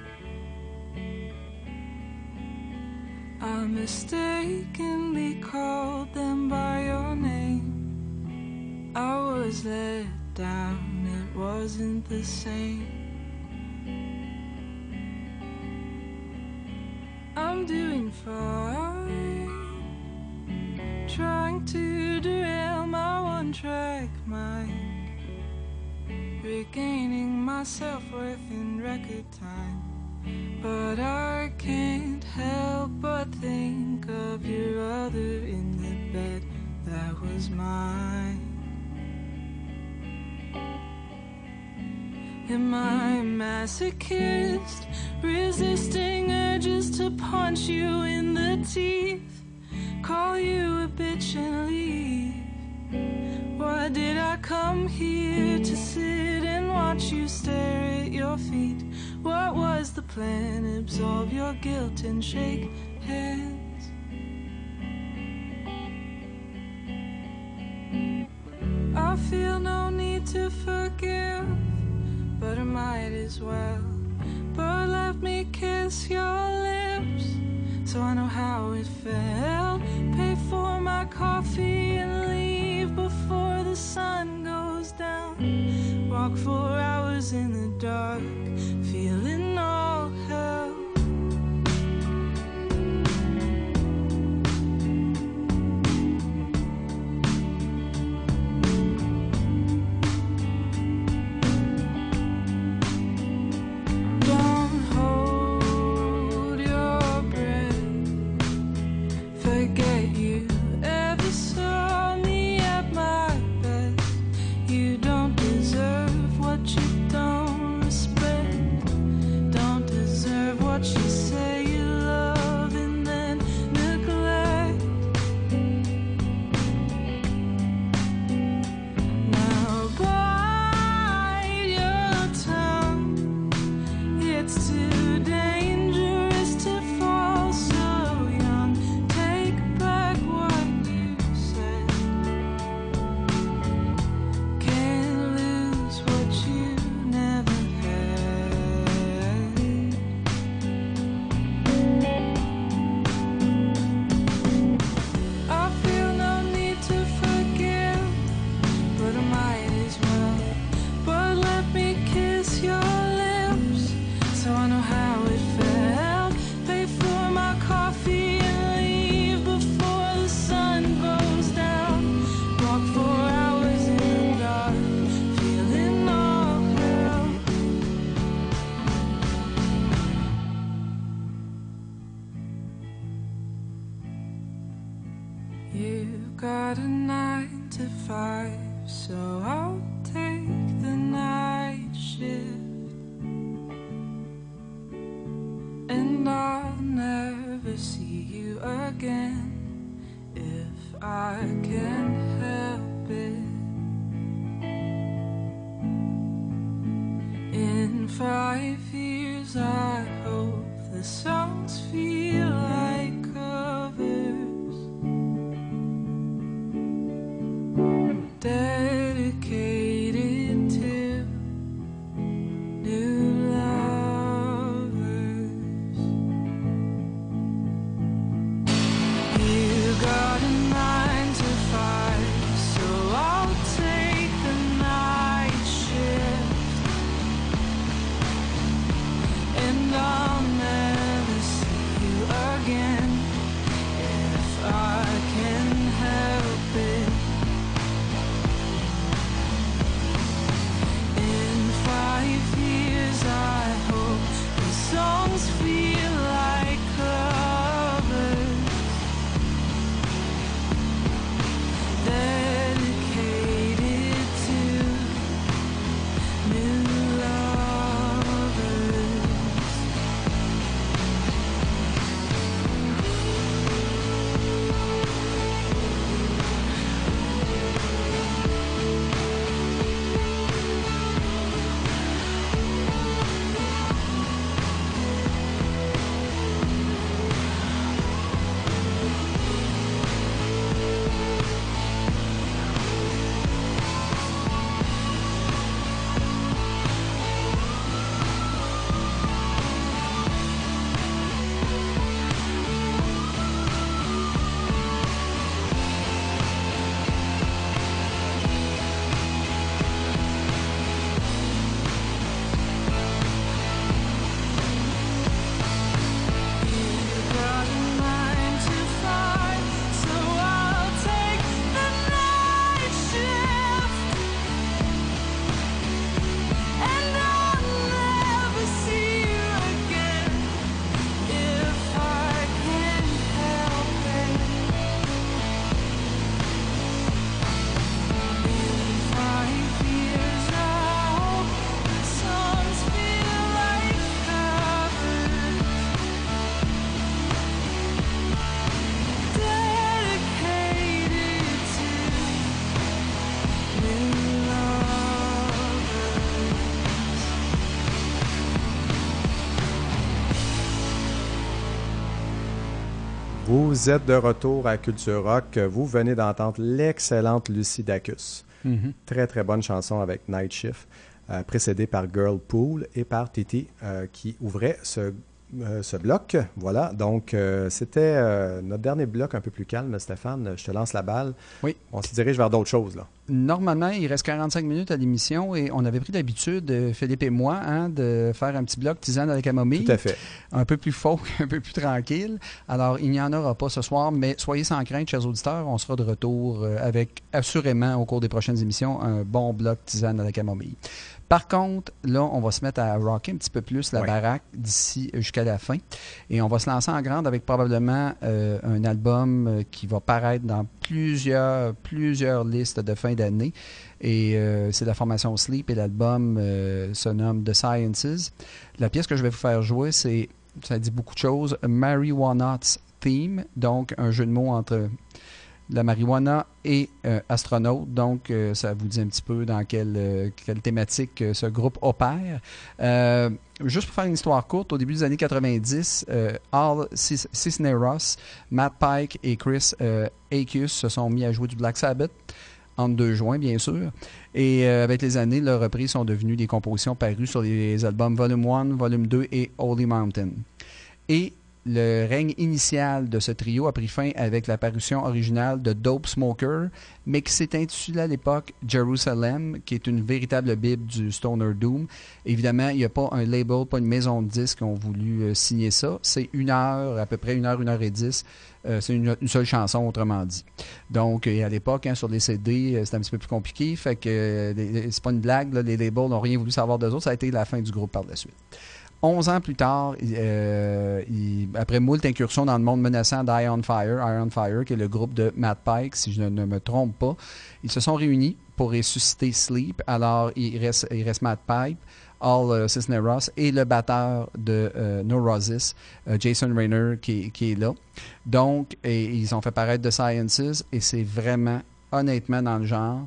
I mistakenly called them by your name. I was let down, it wasn't the same. I'm doing fine, trying to my track mind, regaining my self worth in record time. But I can't help but think of your other in the bed that was mine. Am I masochist, resisting urges to punch you in the teeth, call you a bitch and leave? Why did I come here to sit and watch you stare at your feet? What was the plan? Absolve your guilt and shake hands. I feel no need to forgive, but I might as well. But let me kiss your lips so I know how it felt. Pay for my coffee and leave the sun goes down. Walk four hours in the dark, again if I can help it. In five years, I hope the songs feel Vous êtes de retour à Culture Rock. Vous venez d'entendre l'excellente Lucy Dacus. Mhm. Très, très bonne chanson avec Night Shift, euh, précédée par Girl Pool et par Titi, euh, qui ouvrait ce, euh, ce bloc. Voilà, donc euh, c'était euh, notre dernier bloc un peu plus calme, Stéphane. Je te lance la balle. Oui. On se dirige vers d'autres choses, là. Normalement, il reste 45 minutes à l'émission et on avait pris l'habitude, Philippe et moi, hein, de faire un petit bloc tisane avec camomille. Tout à fait. un peu plus folk, un peu plus tranquille. Alors, il n'y en aura pas ce soir, mais soyez sans crainte, chers auditeurs, on sera de retour avec, assurément, au cours des prochaines émissions, un bon bloc tisane à la camomille. Par contre, là, on va se mettre à rocker un petit peu plus la baraque d'ici jusqu'à la fin. Et on va se lancer en grande avec probablement euh, un album euh, qui va paraître dans plusieurs, plusieurs listes de fin d'année. Et euh, c'est la formation Sleep et l'album euh, se nomme The Sciences. La pièce que je vais vous faire jouer, c'est, ça dit beaucoup de choses, Marijuana's Theme, donc un jeu de mots entre la marijuana et euh, astronaute. Donc, euh, ça vous dit un petit peu dans quelle, euh, thématique euh, ce groupe opère. Juste pour faire une histoire courte, au début des années 90, euh, Al Cis- Cisneros, Matt Pike et Chris Achius se sont mis à jouer du Black Sabbath entre deux joints, bien sûr. Et avec les années, leurs reprises sont devenues des compositions parues sur les albums Volume 1, Volume 2 et Holy Mountain. Et le règne initial de ce trio a pris fin avec la parution originale de Dope Smoker, mais qui s'est intitulé à l'époque Jerusalem, qui est une véritable bible du Stoner Doom. Évidemment, il n'y a pas un label, pas une maison de disques qui ont voulu euh, signer ça. C'est une heure, à peu près une heure, une heure et dix. Euh, c'est une, seule chanson, autrement dit. Donc, et à l'époque, hein, sur les CD, euh, c'était un petit peu plus compliqué. Fait que euh, c'est pas une blague, les labels n'ont rien voulu savoir d'eux autres. Ça a été la fin du groupe par la suite. 11 ans plus tard, euh, après moult incursions dans le monde menaçant d'Iron Fire, Iron Fire, qui est le groupe de Matt Pike, si je ne me trompe pas, ils se sont réunis pour ressusciter Sleep. Alors, il reste, Matt Pike, Al euh, Cisneros et le batteur de euh, Neurosis, euh, Jason Rayner, qui, est là. Donc, ils ont fait paraître The Sciences et c'est vraiment, honnêtement, dans le genre,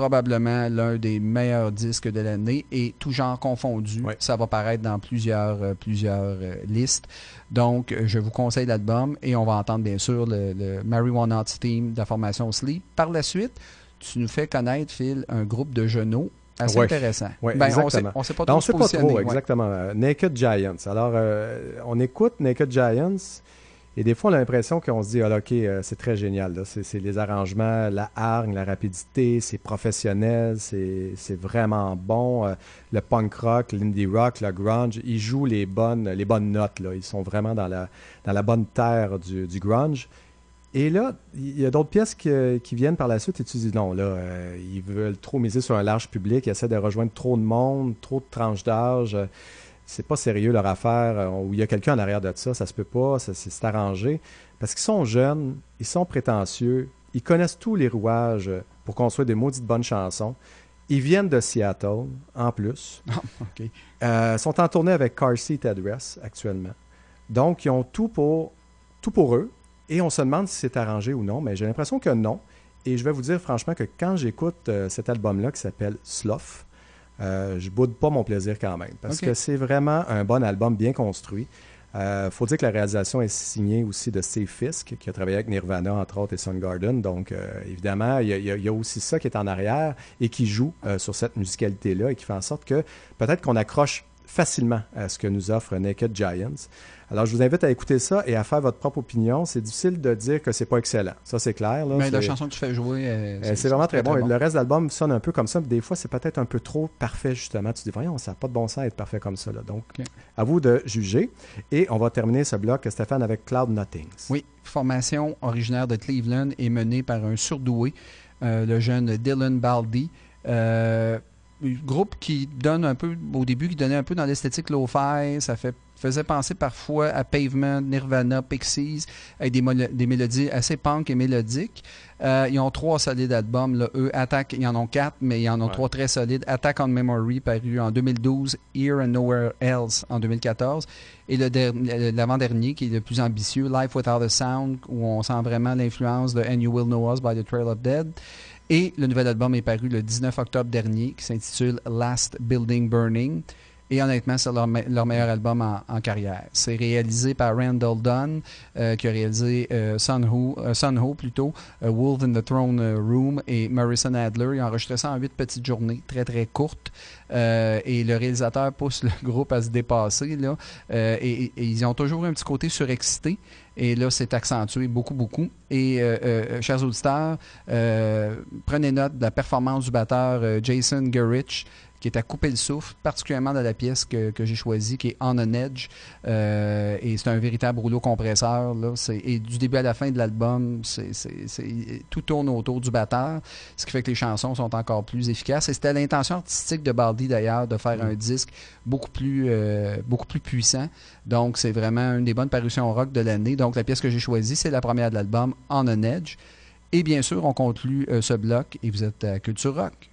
probablement l'un des meilleurs disques de l'année et tout genre confondu. Ça va paraître dans plusieurs, euh, plusieurs euh, listes. Donc, euh, je vous conseille l'album et on va entendre bien sûr le, le Marijuana's Theme de la formation Sleep. Par la suite, tu nous fais connaître, Phil, un groupe de genoux assez Ouais. intéressant. Ouais, Ben, on exactement. on sait pas Ben, trop on sait pas positionner, trop, exactement. Naked Giants. Alors, euh, on écoute Naked Giants et des fois, on a l'impression qu'on se dit, ah, là, OK, euh, c'est très génial. C'est les arrangements, la hargne, la rapidité, c'est professionnel, c'est c'est vraiment bon. Euh, le punk rock, l'indie rock, le grunge, ils jouent les bonnes, les bonnes notes. Là. Ils sont vraiment dans la, dans la bonne terre du, du grunge. Et là, il y a d'autres pièces qui, qui viennent par la suite et tu dis non, là, euh, ils veulent trop miser sur un large public, ils essaient de rejoindre trop de monde, trop de tranches d'âge. Euh, C'est pas sérieux leur affaire. euh, Ou il y a quelqu'un en arrière de ça, ça se peut pas, ça, c'est arrangé. Parce qu'ils sont jeunes, ils sont prétentieux, ils connaissent tous les rouages pour construire des maudites bonnes chansons. Ils viennent de Seattle, en plus. OK. Euh, sont en tournée avec Car Seat Address actuellement. Donc, ils ont tout pour, tout pour eux. Et on se demande si c'est arrangé ou non, mais j'ai l'impression que non. Et je vais vous dire franchement que quand j'écoute euh, cet album-là qui s'appelle Slough, euh, je boude pas mon plaisir quand même. Parce que c'est vraiment un bon album bien construit. Euh, faut dire que la réalisation est signée aussi de Steve Fisk, qui a travaillé avec Nirvana, entre autres, et Soundgarden. Donc, euh, évidemment, il y, a- il y a- il y a aussi ça qui est en arrière et qui joue euh, sur cette musicalité-là et qui fait en sorte que peut-être qu'on accroche facilement à ce que nous offre Naked Giants. Alors, je vous invite à écouter ça et à faire votre propre opinion. C'est difficile de dire que c'est pas excellent. Ça, c'est clair. là. Mais la chanson que tu fais jouer, euh, euh, c'est vraiment très bon. Et le reste de l'album sonne un peu comme ça. mais Des fois, c'est peut-être un peu trop parfait, justement. Tu te dis, voyons, ça n'a pas de bon sens d'être parfait comme ça. là. Donc, à vous de juger. Et on va terminer ce bloc, Stéphane, avec Cloud Nothings. Oui, formation originaire de Cleveland et menée par un surdoué, euh, le jeune Dylan Baldy. Euh, groupe qui donne un peu, au début, qui donnait un peu dans l'esthétique lo-fi. Ça fait, faisait penser parfois à Pavement, Nirvana, Pixies, avec des, des mélodies assez punk et mélodiques. Euh, ils ont trois solides albums. Là. Eux, Attack, ils en ont quatre, mais ils en ont Ouais. trois très solides. Attack on Memory, paru en 2012, Here and Nowhere Else en 2014. Et l'avant-dernier, qui est le plus ambitieux, Life Without a Sound, où on sent vraiment l'influence de And You Will Know Us by the Trail of Dead. Et le nouvel album est paru le 19 octobre dernier, qui s'intitule Last Building Burning. Et honnêtement, c'est leur, me- leur meilleur album en, carrière. C'est réalisé par Randall Dunn, euh, qui a réalisé euh, Sun Ho, euh, Sun Ho plutôt, euh, Wolf in the Throne Room et Morrison Adler. Ils ont enregistré ça en huit petites journées, très très courtes. Et le réalisateur pousse le groupe à se dépasser. Là. Et, ils ont toujours un petit côté surexcité. Et là, c'est accentué beaucoup, beaucoup. Et, chers auditeurs, prenez note de la performance du batteur Jason Gerrich, qui est à couper le souffle, particulièrement dans la pièce que, que j'ai choisie, qui est On an Edge. Euh, et c'est un véritable rouleau compresseur. Là. Et du début à la fin de l'album, tout tourne autour du batteur, ce qui fait que les chansons sont encore plus efficaces. Et c'était l'intention artistique de Baldi, d'ailleurs, de faire un disque beaucoup plus, euh, beaucoup plus puissant. Donc, c'est vraiment une des bonnes parutions rock de l'année. Donc, la pièce que j'ai choisie, c'est la première de l'album, On an Edge. Et bien sûr, on conclut euh, ce bloc et vous êtes à Culture Rock.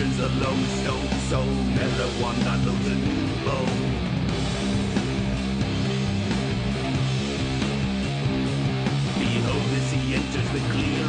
Legends of Lone Stone Soul Eller Wanda Luden Bone Behold as he enters the clear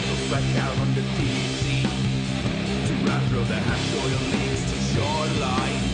Several back out on the deep sea To run through the half oil leaks to shoreline.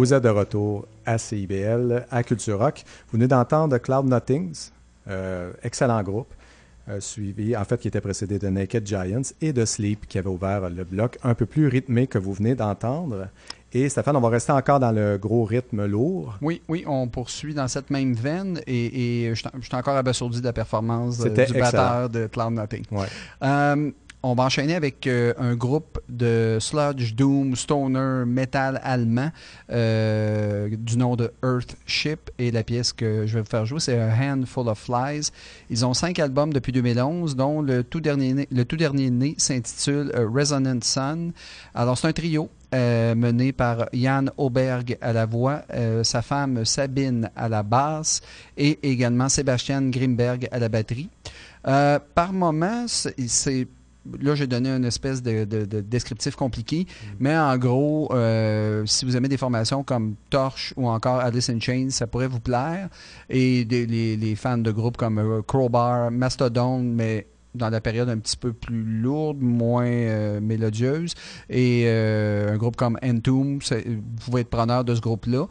Vous êtes de retour à CIBL, à Culture Rock. Vous venez d'entendre Cloud Nothings, euh, excellent groupe, euh, suivi, en fait, qui était précédé de Naked Giants et de Sleep, qui avait ouvert le bloc un peu plus rythmé que vous venez d'entendre. Et Stéphane, on va rester encore dans le gros rythme lourd. Oui, oui, on poursuit dans cette même veine et, et je suis- encore abasourdi de la performance euh, du batteur de Cloud Nothing. Ouais. On va enchaîner avec euh, un groupe de sludge, doom, stoner, metal allemand euh, du nom de Earthship et la pièce que je vais vous faire jouer c'est A Handful of Flies. Ils ont cinq albums depuis 2011 dont le tout dernier le tout dernier né s'intitule euh, Resonant Sun. Alors c'est un trio euh, mené par Jan Auberg à la voix, euh, sa femme Sabine à la basse et également Sébastien Grimberg à la batterie. Euh, par moment, c'est- c'est Là, j'ai donné une espèce de, de- de descriptif compliqué, mais en gros, euh, si vous aimez des formations comme Torch ou encore Alice in Chains, ça pourrait vous plaire. Et des- les, les fans de groupes comme euh, Crowbar, Mastodon, mais dans la période un petit peu plus lourde, moins euh, mélodieuse, et euh, un groupe comme Entomb, vous pouvez être preneur de ce groupe-là.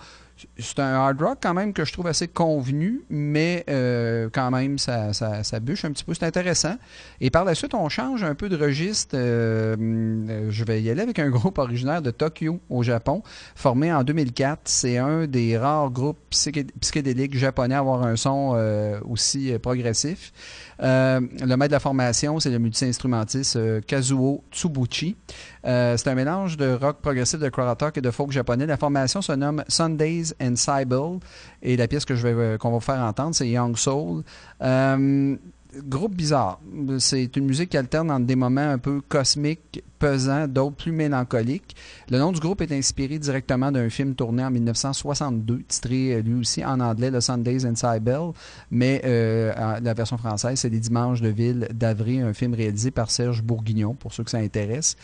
C'est un hard rock quand même que je trouve assez convenu, mais euh, quand même ça, ça, ça bûche un petit peu. C'est intéressant. Et par la suite, on change un peu de registre. Euh, euh, je vais y aller avec un groupe originaire de Tokyo, au Japon, formé en 2004. C'est un des rares groupes psyché- psychédéliques japonais à avoir un son aussi progressif. Euh, le maître de la formation, c'est le multi-instrumentiste euh, Kazuo Tsubuchi. Euh, c'est un mélange de rock progressif, de krautrock et de folk japonais. La formation se nomme Sundays and Cybele et la pièce que qu'on va vous faire entendre, c'est Young Soul. Groupe bizarre. C'est une musique qui alterne entre des moments un peu cosmiques, pesants, d'autres plus mélancoliques. Le nom du groupe est inspiré directement d'un film tourné en 1962, titré euh, lui aussi en anglais Le Sundays and Cybele, mais euh, la version française, c'est Les Dimanches de Ville d'Avril, un film réalisé par Serge Bourguignon, pour ceux que ça intéresse.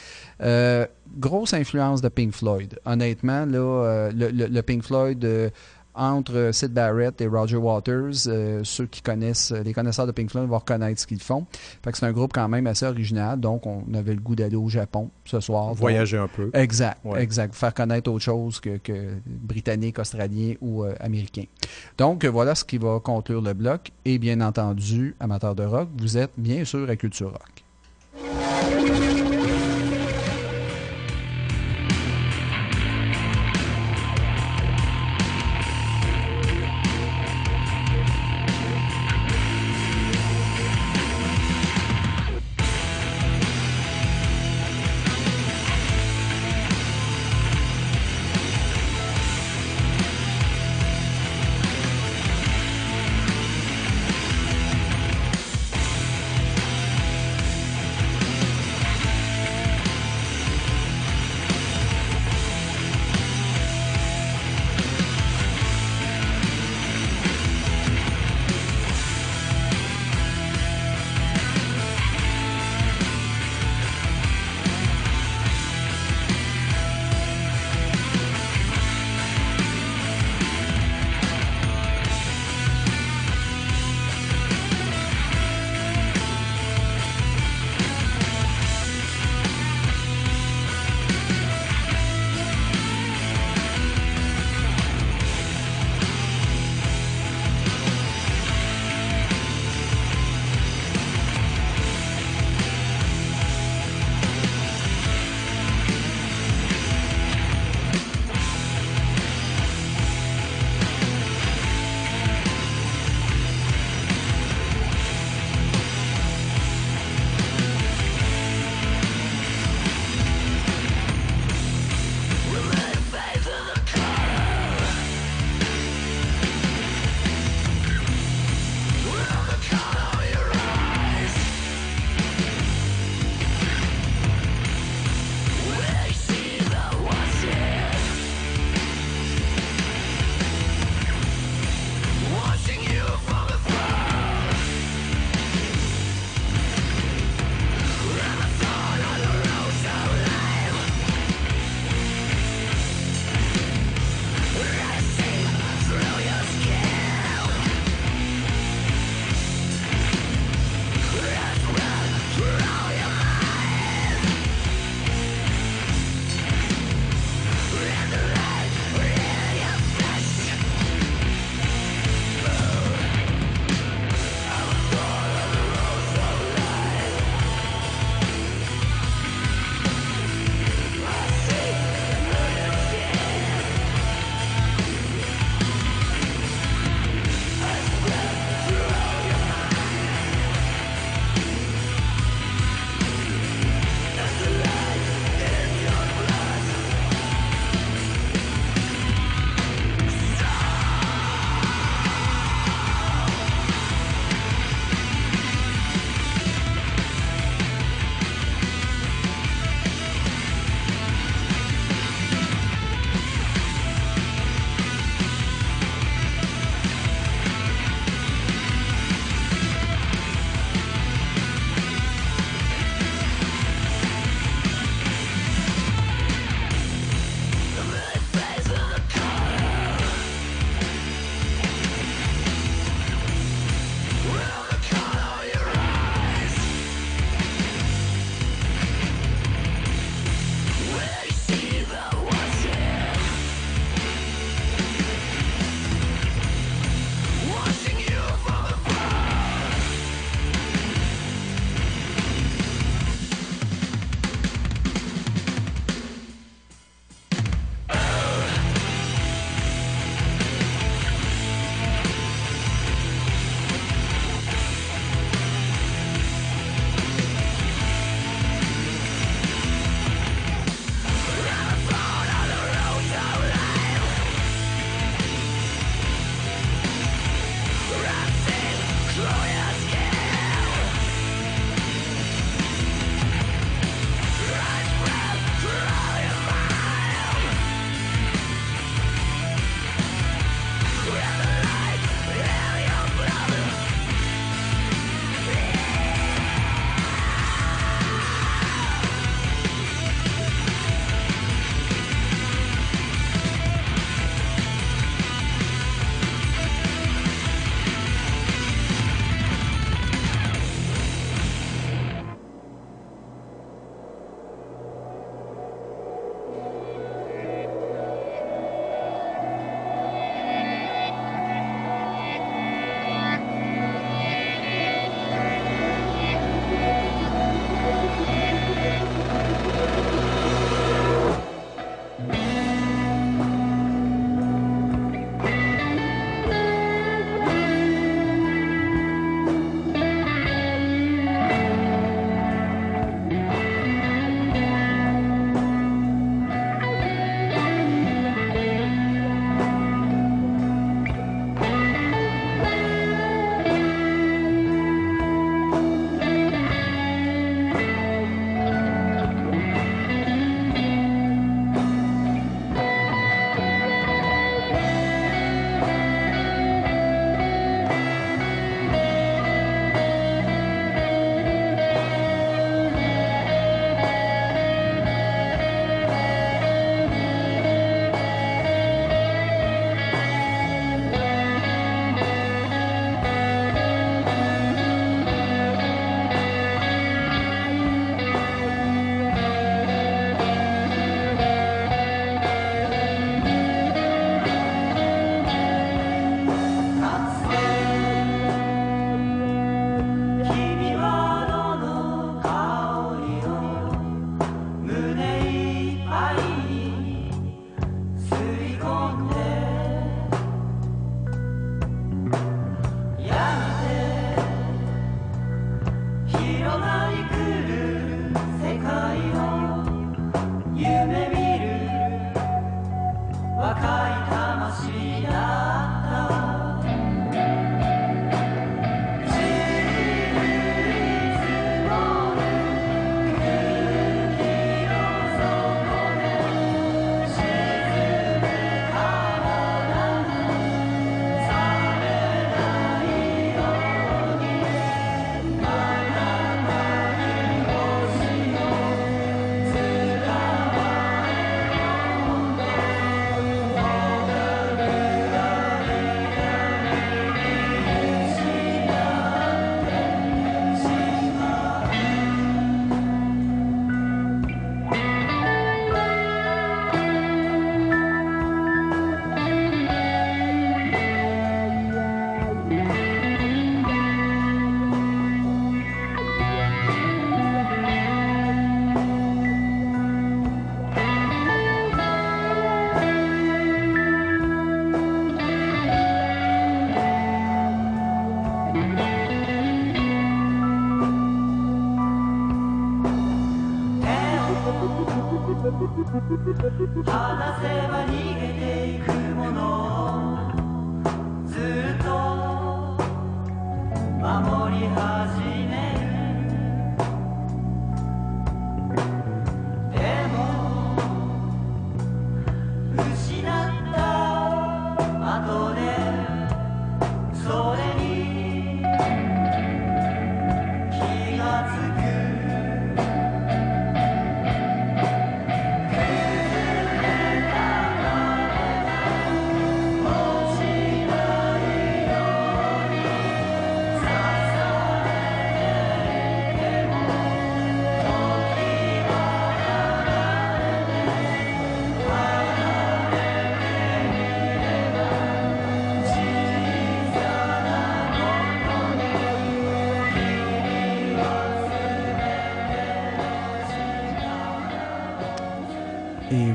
Euh, grosse influence de Pink Floyd. Honnêtement, là, le, Pink Floyd entre Sid Barrett et Roger Waters, euh, ceux qui connaissent, les connaisseurs de Pink Floyd vont reconnaître ce qu'ils font. Fait que c'est un groupe quand même assez original, donc on avait le goût d'aller au Japon ce soir. Donc, Voyager un peu. Exact, Ouais. exact. Faire connaître autre chose que, que britannique, australien ou euh, américain. Donc, voilà ce qui va conclure le bloc. Et bien entendu, amateurs de rock, vous êtes bien sûr à Culture Rock.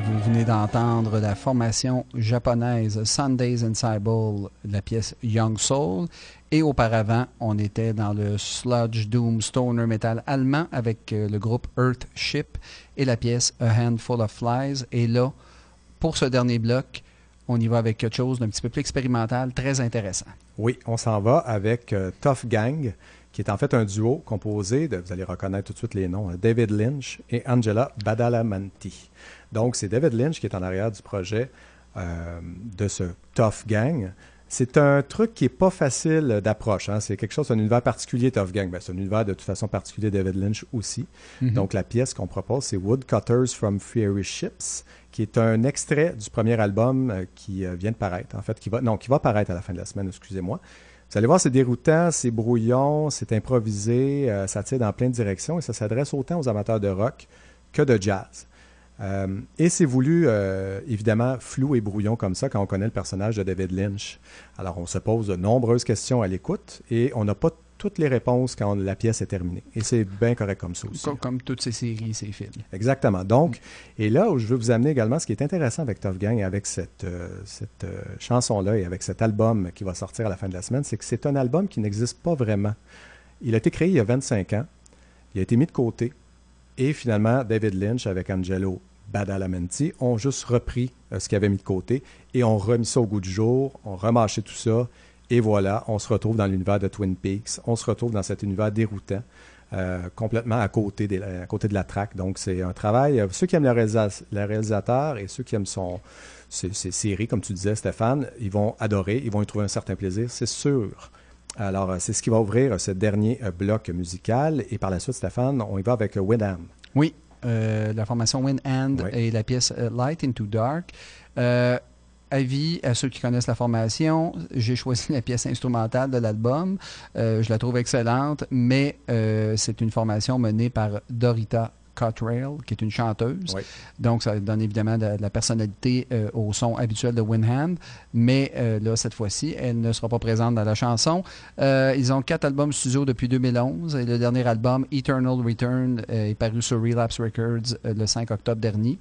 Vous venez d'entendre la formation japonaise Sundays in Cybele, la pièce Young Soul. Et auparavant, on était dans le sludge doom stoner metal allemand avec euh, le groupe Earthship et la pièce A Handful of Flies. Et là, pour ce dernier bloc, on y va avec quelque chose d'un petit peu plus expérimental, très intéressant. Oui, on s'en va avec euh, Tough Gang, qui est en fait un duo composé de, vous allez reconnaître tout de suite les noms, hein, David Lynch et Angela Badalamenti. Donc, c'est David Lynch qui est en arrière du projet euh, de ce Tough Gang. C'est un truc qui n'est pas facile d'approche. hein. C'est quelque chose, un univers particulier, Tough Gang. Ben, c'est un univers de toute façon particulier, David Lynch aussi. Mhm. Donc, la pièce qu'on propose, c'est Woodcutters from Fiery Ships, qui est un extrait du premier album euh, qui euh, vient de paraître. En fait, qui va, non, qui va paraître à la fin de la semaine, excusez-moi. Vous allez voir, c'est déroutant, c'est brouillon, c'est improvisé, euh, ça tire dans plein de directions et ça s'adresse autant aux amateurs de rock que de jazz. Euh, et c'est voulu, euh, évidemment, flou et brouillon comme ça quand on connaît le personnage de David Lynch. Alors, on se pose de nombreuses questions à l'écoute et on n'a pas toutes les réponses quand la pièce est terminée. Et c'est bien correct comme ça aussi. Comme, comme toutes ces séries, ces films. Exactement. Donc, et là où je veux vous amener également, ce qui est intéressant avec Tough Gang, et avec cette, euh, cette euh, chanson-là et avec cet album qui va sortir à la fin de la semaine, c'est que c'est un album qui n'existe pas vraiment. Il a été créé il y a 25 ans, il a été mis de côté, et finalement, David Lynch avec Angelo Badalamenti ont juste repris euh, ce qu'ils avaient mis de côté et ont remis ça au goût du jour, ont remâché tout ça, et voilà, on se retrouve dans l'univers de Twin Peaks, on se retrouve dans cet univers déroutant, euh, complètement à côté, de la traque. Donc, c'est un travail. euh, Ceux qui aiment le, réalisa- le réalisateur et ceux qui aiment son, ses, ses séries, comme tu disais, Stéphane, ils vont adorer, ils vont y trouver un certain plaisir, c'est sûr. Alors, c'est ce qui va ouvrir ce dernier bloc musical. Et par la suite, Stéphane, on y va avec Windham. Oui, euh, la formation Wind Hand et la pièce euh, Light into Dark. Euh, avis à ceux qui connaissent la formation, j'ai choisi la pièce instrumentale de l'album. Euh, je la trouve excellente, mais euh, c'est une formation menée par Dorita Cottrell, qui est une chanteuse. Oui. Donc, ça donne évidemment de, de la personnalité euh, au son habituel de Windhand. Mais euh, là, cette fois-ci, elle ne sera pas présente dans la chanson. Euh, ils ont quatre albums studio depuis 2011 et le dernier album, Eternal Return, est paru sur Relapse Records le 5 octobre dernier.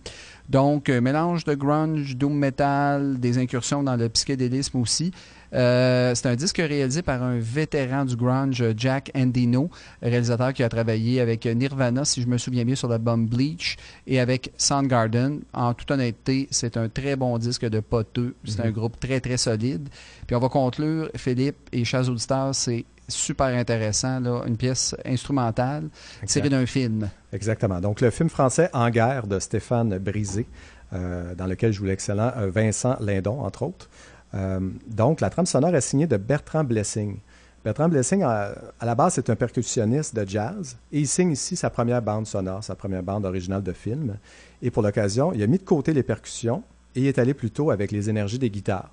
Donc, mélange de grunge, doom metal, des incursions dans le psychédélisme aussi. Euh, c'est un disque réalisé par un vétéran du grunge, Jack Endino, réalisateur qui a travaillé avec Nirvana, si je me souviens bien, sur l'album Bleach et avec Soundgarden. En toute honnêteté, c'est un très bon disque de poteux. C'est un groupe très, très solide. Puis on va conclure, Philippe et chers auditeurs, c'est super intéressant, là, une pièce instrumentale tirée d'un film. Exactement. Donc, le film français En guerre de Stéphane Brisé, euh, dans lequel joue l'excellent euh, Vincent Lindon, entre autres. Euh, donc, la trame sonore est signée de Bertrand Blessing. Bertrand Blessing, à, à la base, c'est un percussionniste de jazz et il signe ici sa première bande sonore, sa première bande originale de film. Et pour l'occasion, il a mis de côté les percussions et il est allé plutôt avec les énergies des guitares.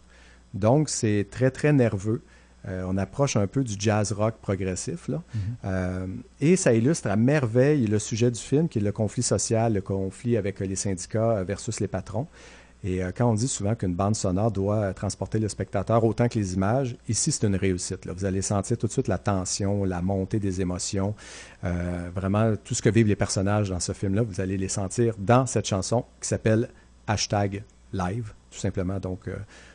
Donc, c'est très, très nerveux. Euh, on approche un peu du jazz rock progressif. Là. Euh, et ça illustre à merveille le sujet du film, qui est le conflit social, le conflit avec les syndicats versus les patrons. Et euh, quand on dit souvent qu'une bande sonore doit euh, transporter le spectateur autant que les images, ici c'est une réussite. Vous allez sentir tout de suite la tension, la montée des émotions, euh, vraiment tout ce que vivent les personnages dans ce film-là, vous allez les sentir dans cette chanson qui s'appelle Hashtag Live, tout simplement. Donc,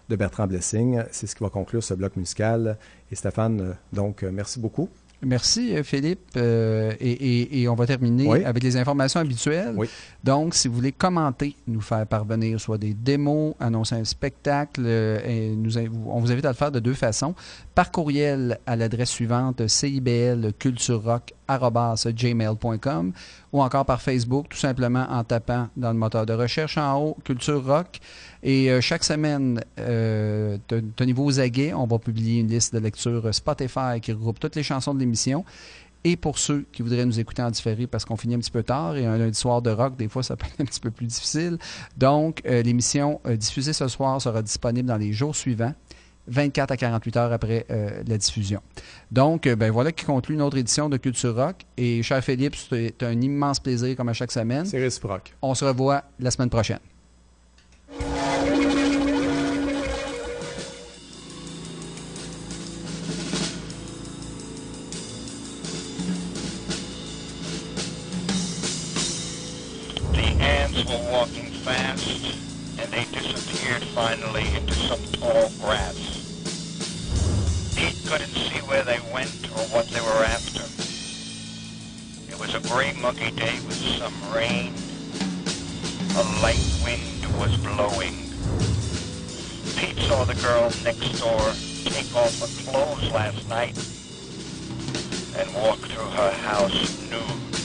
de Bertrand Blessing. C'est ce qui va conclure ce bloc musical. Et Stéphane, donc, merci beaucoup Merci, euh, Philippe. Euh, et, et- et on va terminer Oui. avec les informations habituelles. Oui. Donc, si vous voulez commenter, nous faire parvenir soit des démos, annoncer un spectacle, euh, et nous, in- on vous invite à le faire de deux façons. Par courriel à l'adresse suivante ciblculturerock.gmail.com ou encore par Facebook, tout simplement en tapant dans le moteur de recherche en haut Culture Rock. Et euh, chaque semaine, euh, te- tenez-vous aux aguets, on va publier une liste de lecture Spotify qui regroupe toutes les chansons de l'émission. Et pour ceux qui voudraient nous écouter en différé parce qu'on finit un petit peu tard et un lundi soir de rock, des fois, ça peut être un petit peu plus difficile. Donc, euh, l'émission euh, diffusée ce soir sera disponible dans les jours suivants. 24 à 48 heures après euh, la diffusion. Donc, euh, ben voilà qui conclut une autre édition de Culture Rock. Et cher Philippe, c'est un immense plaisir comme à chaque semaine. C'est réciproque. On se revoit la semaine prochaine. The ants were walking fast, and they disappeared finally into some tall grass. Pete couldn't see where they went or what they were after. It was a gray, muggy day with some rain. A light wind was blowing. Pete saw the girl next door take off her clothes last night and walk through her house nude.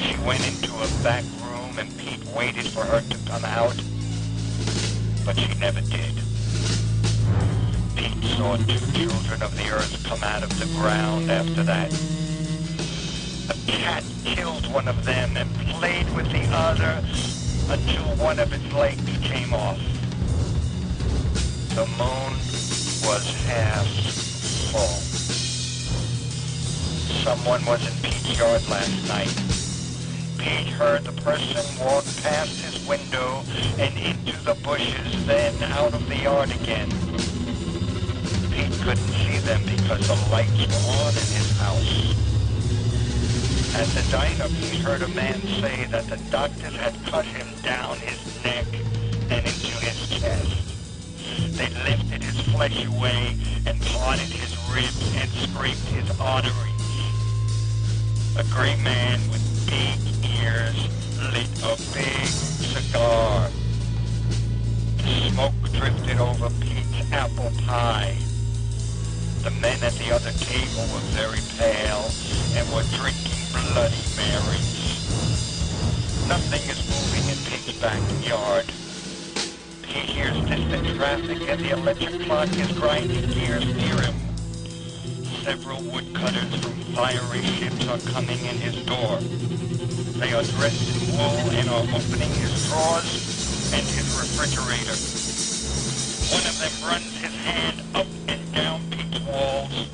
She went into a back room and Pete waited for her to come out, but she never did. Pete saw two children of the earth come out of the ground after that. A cat killed one of them and played with the other until one of its legs came off. The moon was half full. Someone was in Pete's yard last night. Pete heard the person walk past his window and into the bushes, then out of the yard again. Pete couldn't see them because the lights were on in his house. At the diner, he heard a man say that the doctors had cut him down his neck and into his chest. They lifted his flesh away and parted his ribs and scraped his arteries. A gray man with big ears lit a big cigar. The smoke drifted over Pete's apple pie. The men at the other table were very pale and were drinking Bloody Marys. Nothing is moving in Pete's backyard. He hears distant traffic and the electric clock is grinding gears near him. Several woodcutters from fiery ships are coming in his door. They are dressed in wool and are opening his drawers and his refrigerator. One of them runs his hand up and down Pete's walls,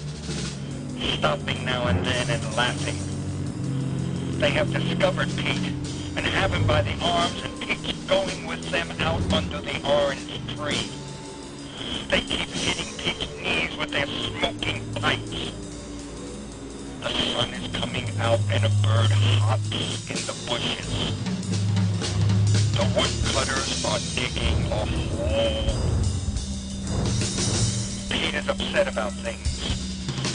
stopping now and then and laughing. They have discovered Pete and have him by the arms and Pete's going with them out under the orange tree. They keep hitting Pete's knees with their smoking pipes. The sun is coming out and a bird hops in the bushes. The woodcutters are digging a hole. Pete is upset about things.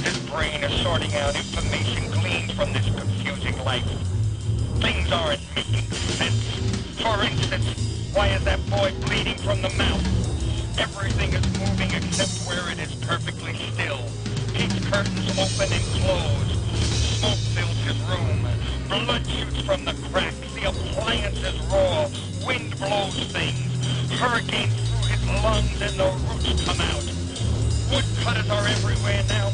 His brain is sorting out information gleaned from this life. Things aren't making sense. For instance, why is that boy bleeding from the mouth? Everything is moving except where it is perfectly still. Pete's curtains open and close. Smoke fills his room. Blood shoots from the cracks. The appliances roar. Wind blows things. Hurricanes through his lungs and the roots come out. Woodcutters are everywhere now,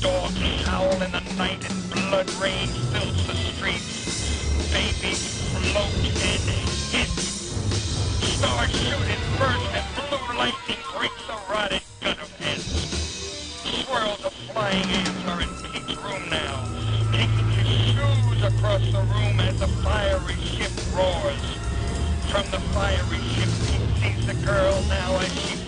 dogs howl in the night and blood rain fills the streets. Babies float and hit. Stars shoot and burst and blue lightning breaks the rotted gut of heads. Swirls of flying ants are in Pete's room now, kicking his shoes across the room as the fiery ship roars. From the fiery ship, Pete sees the girl now as she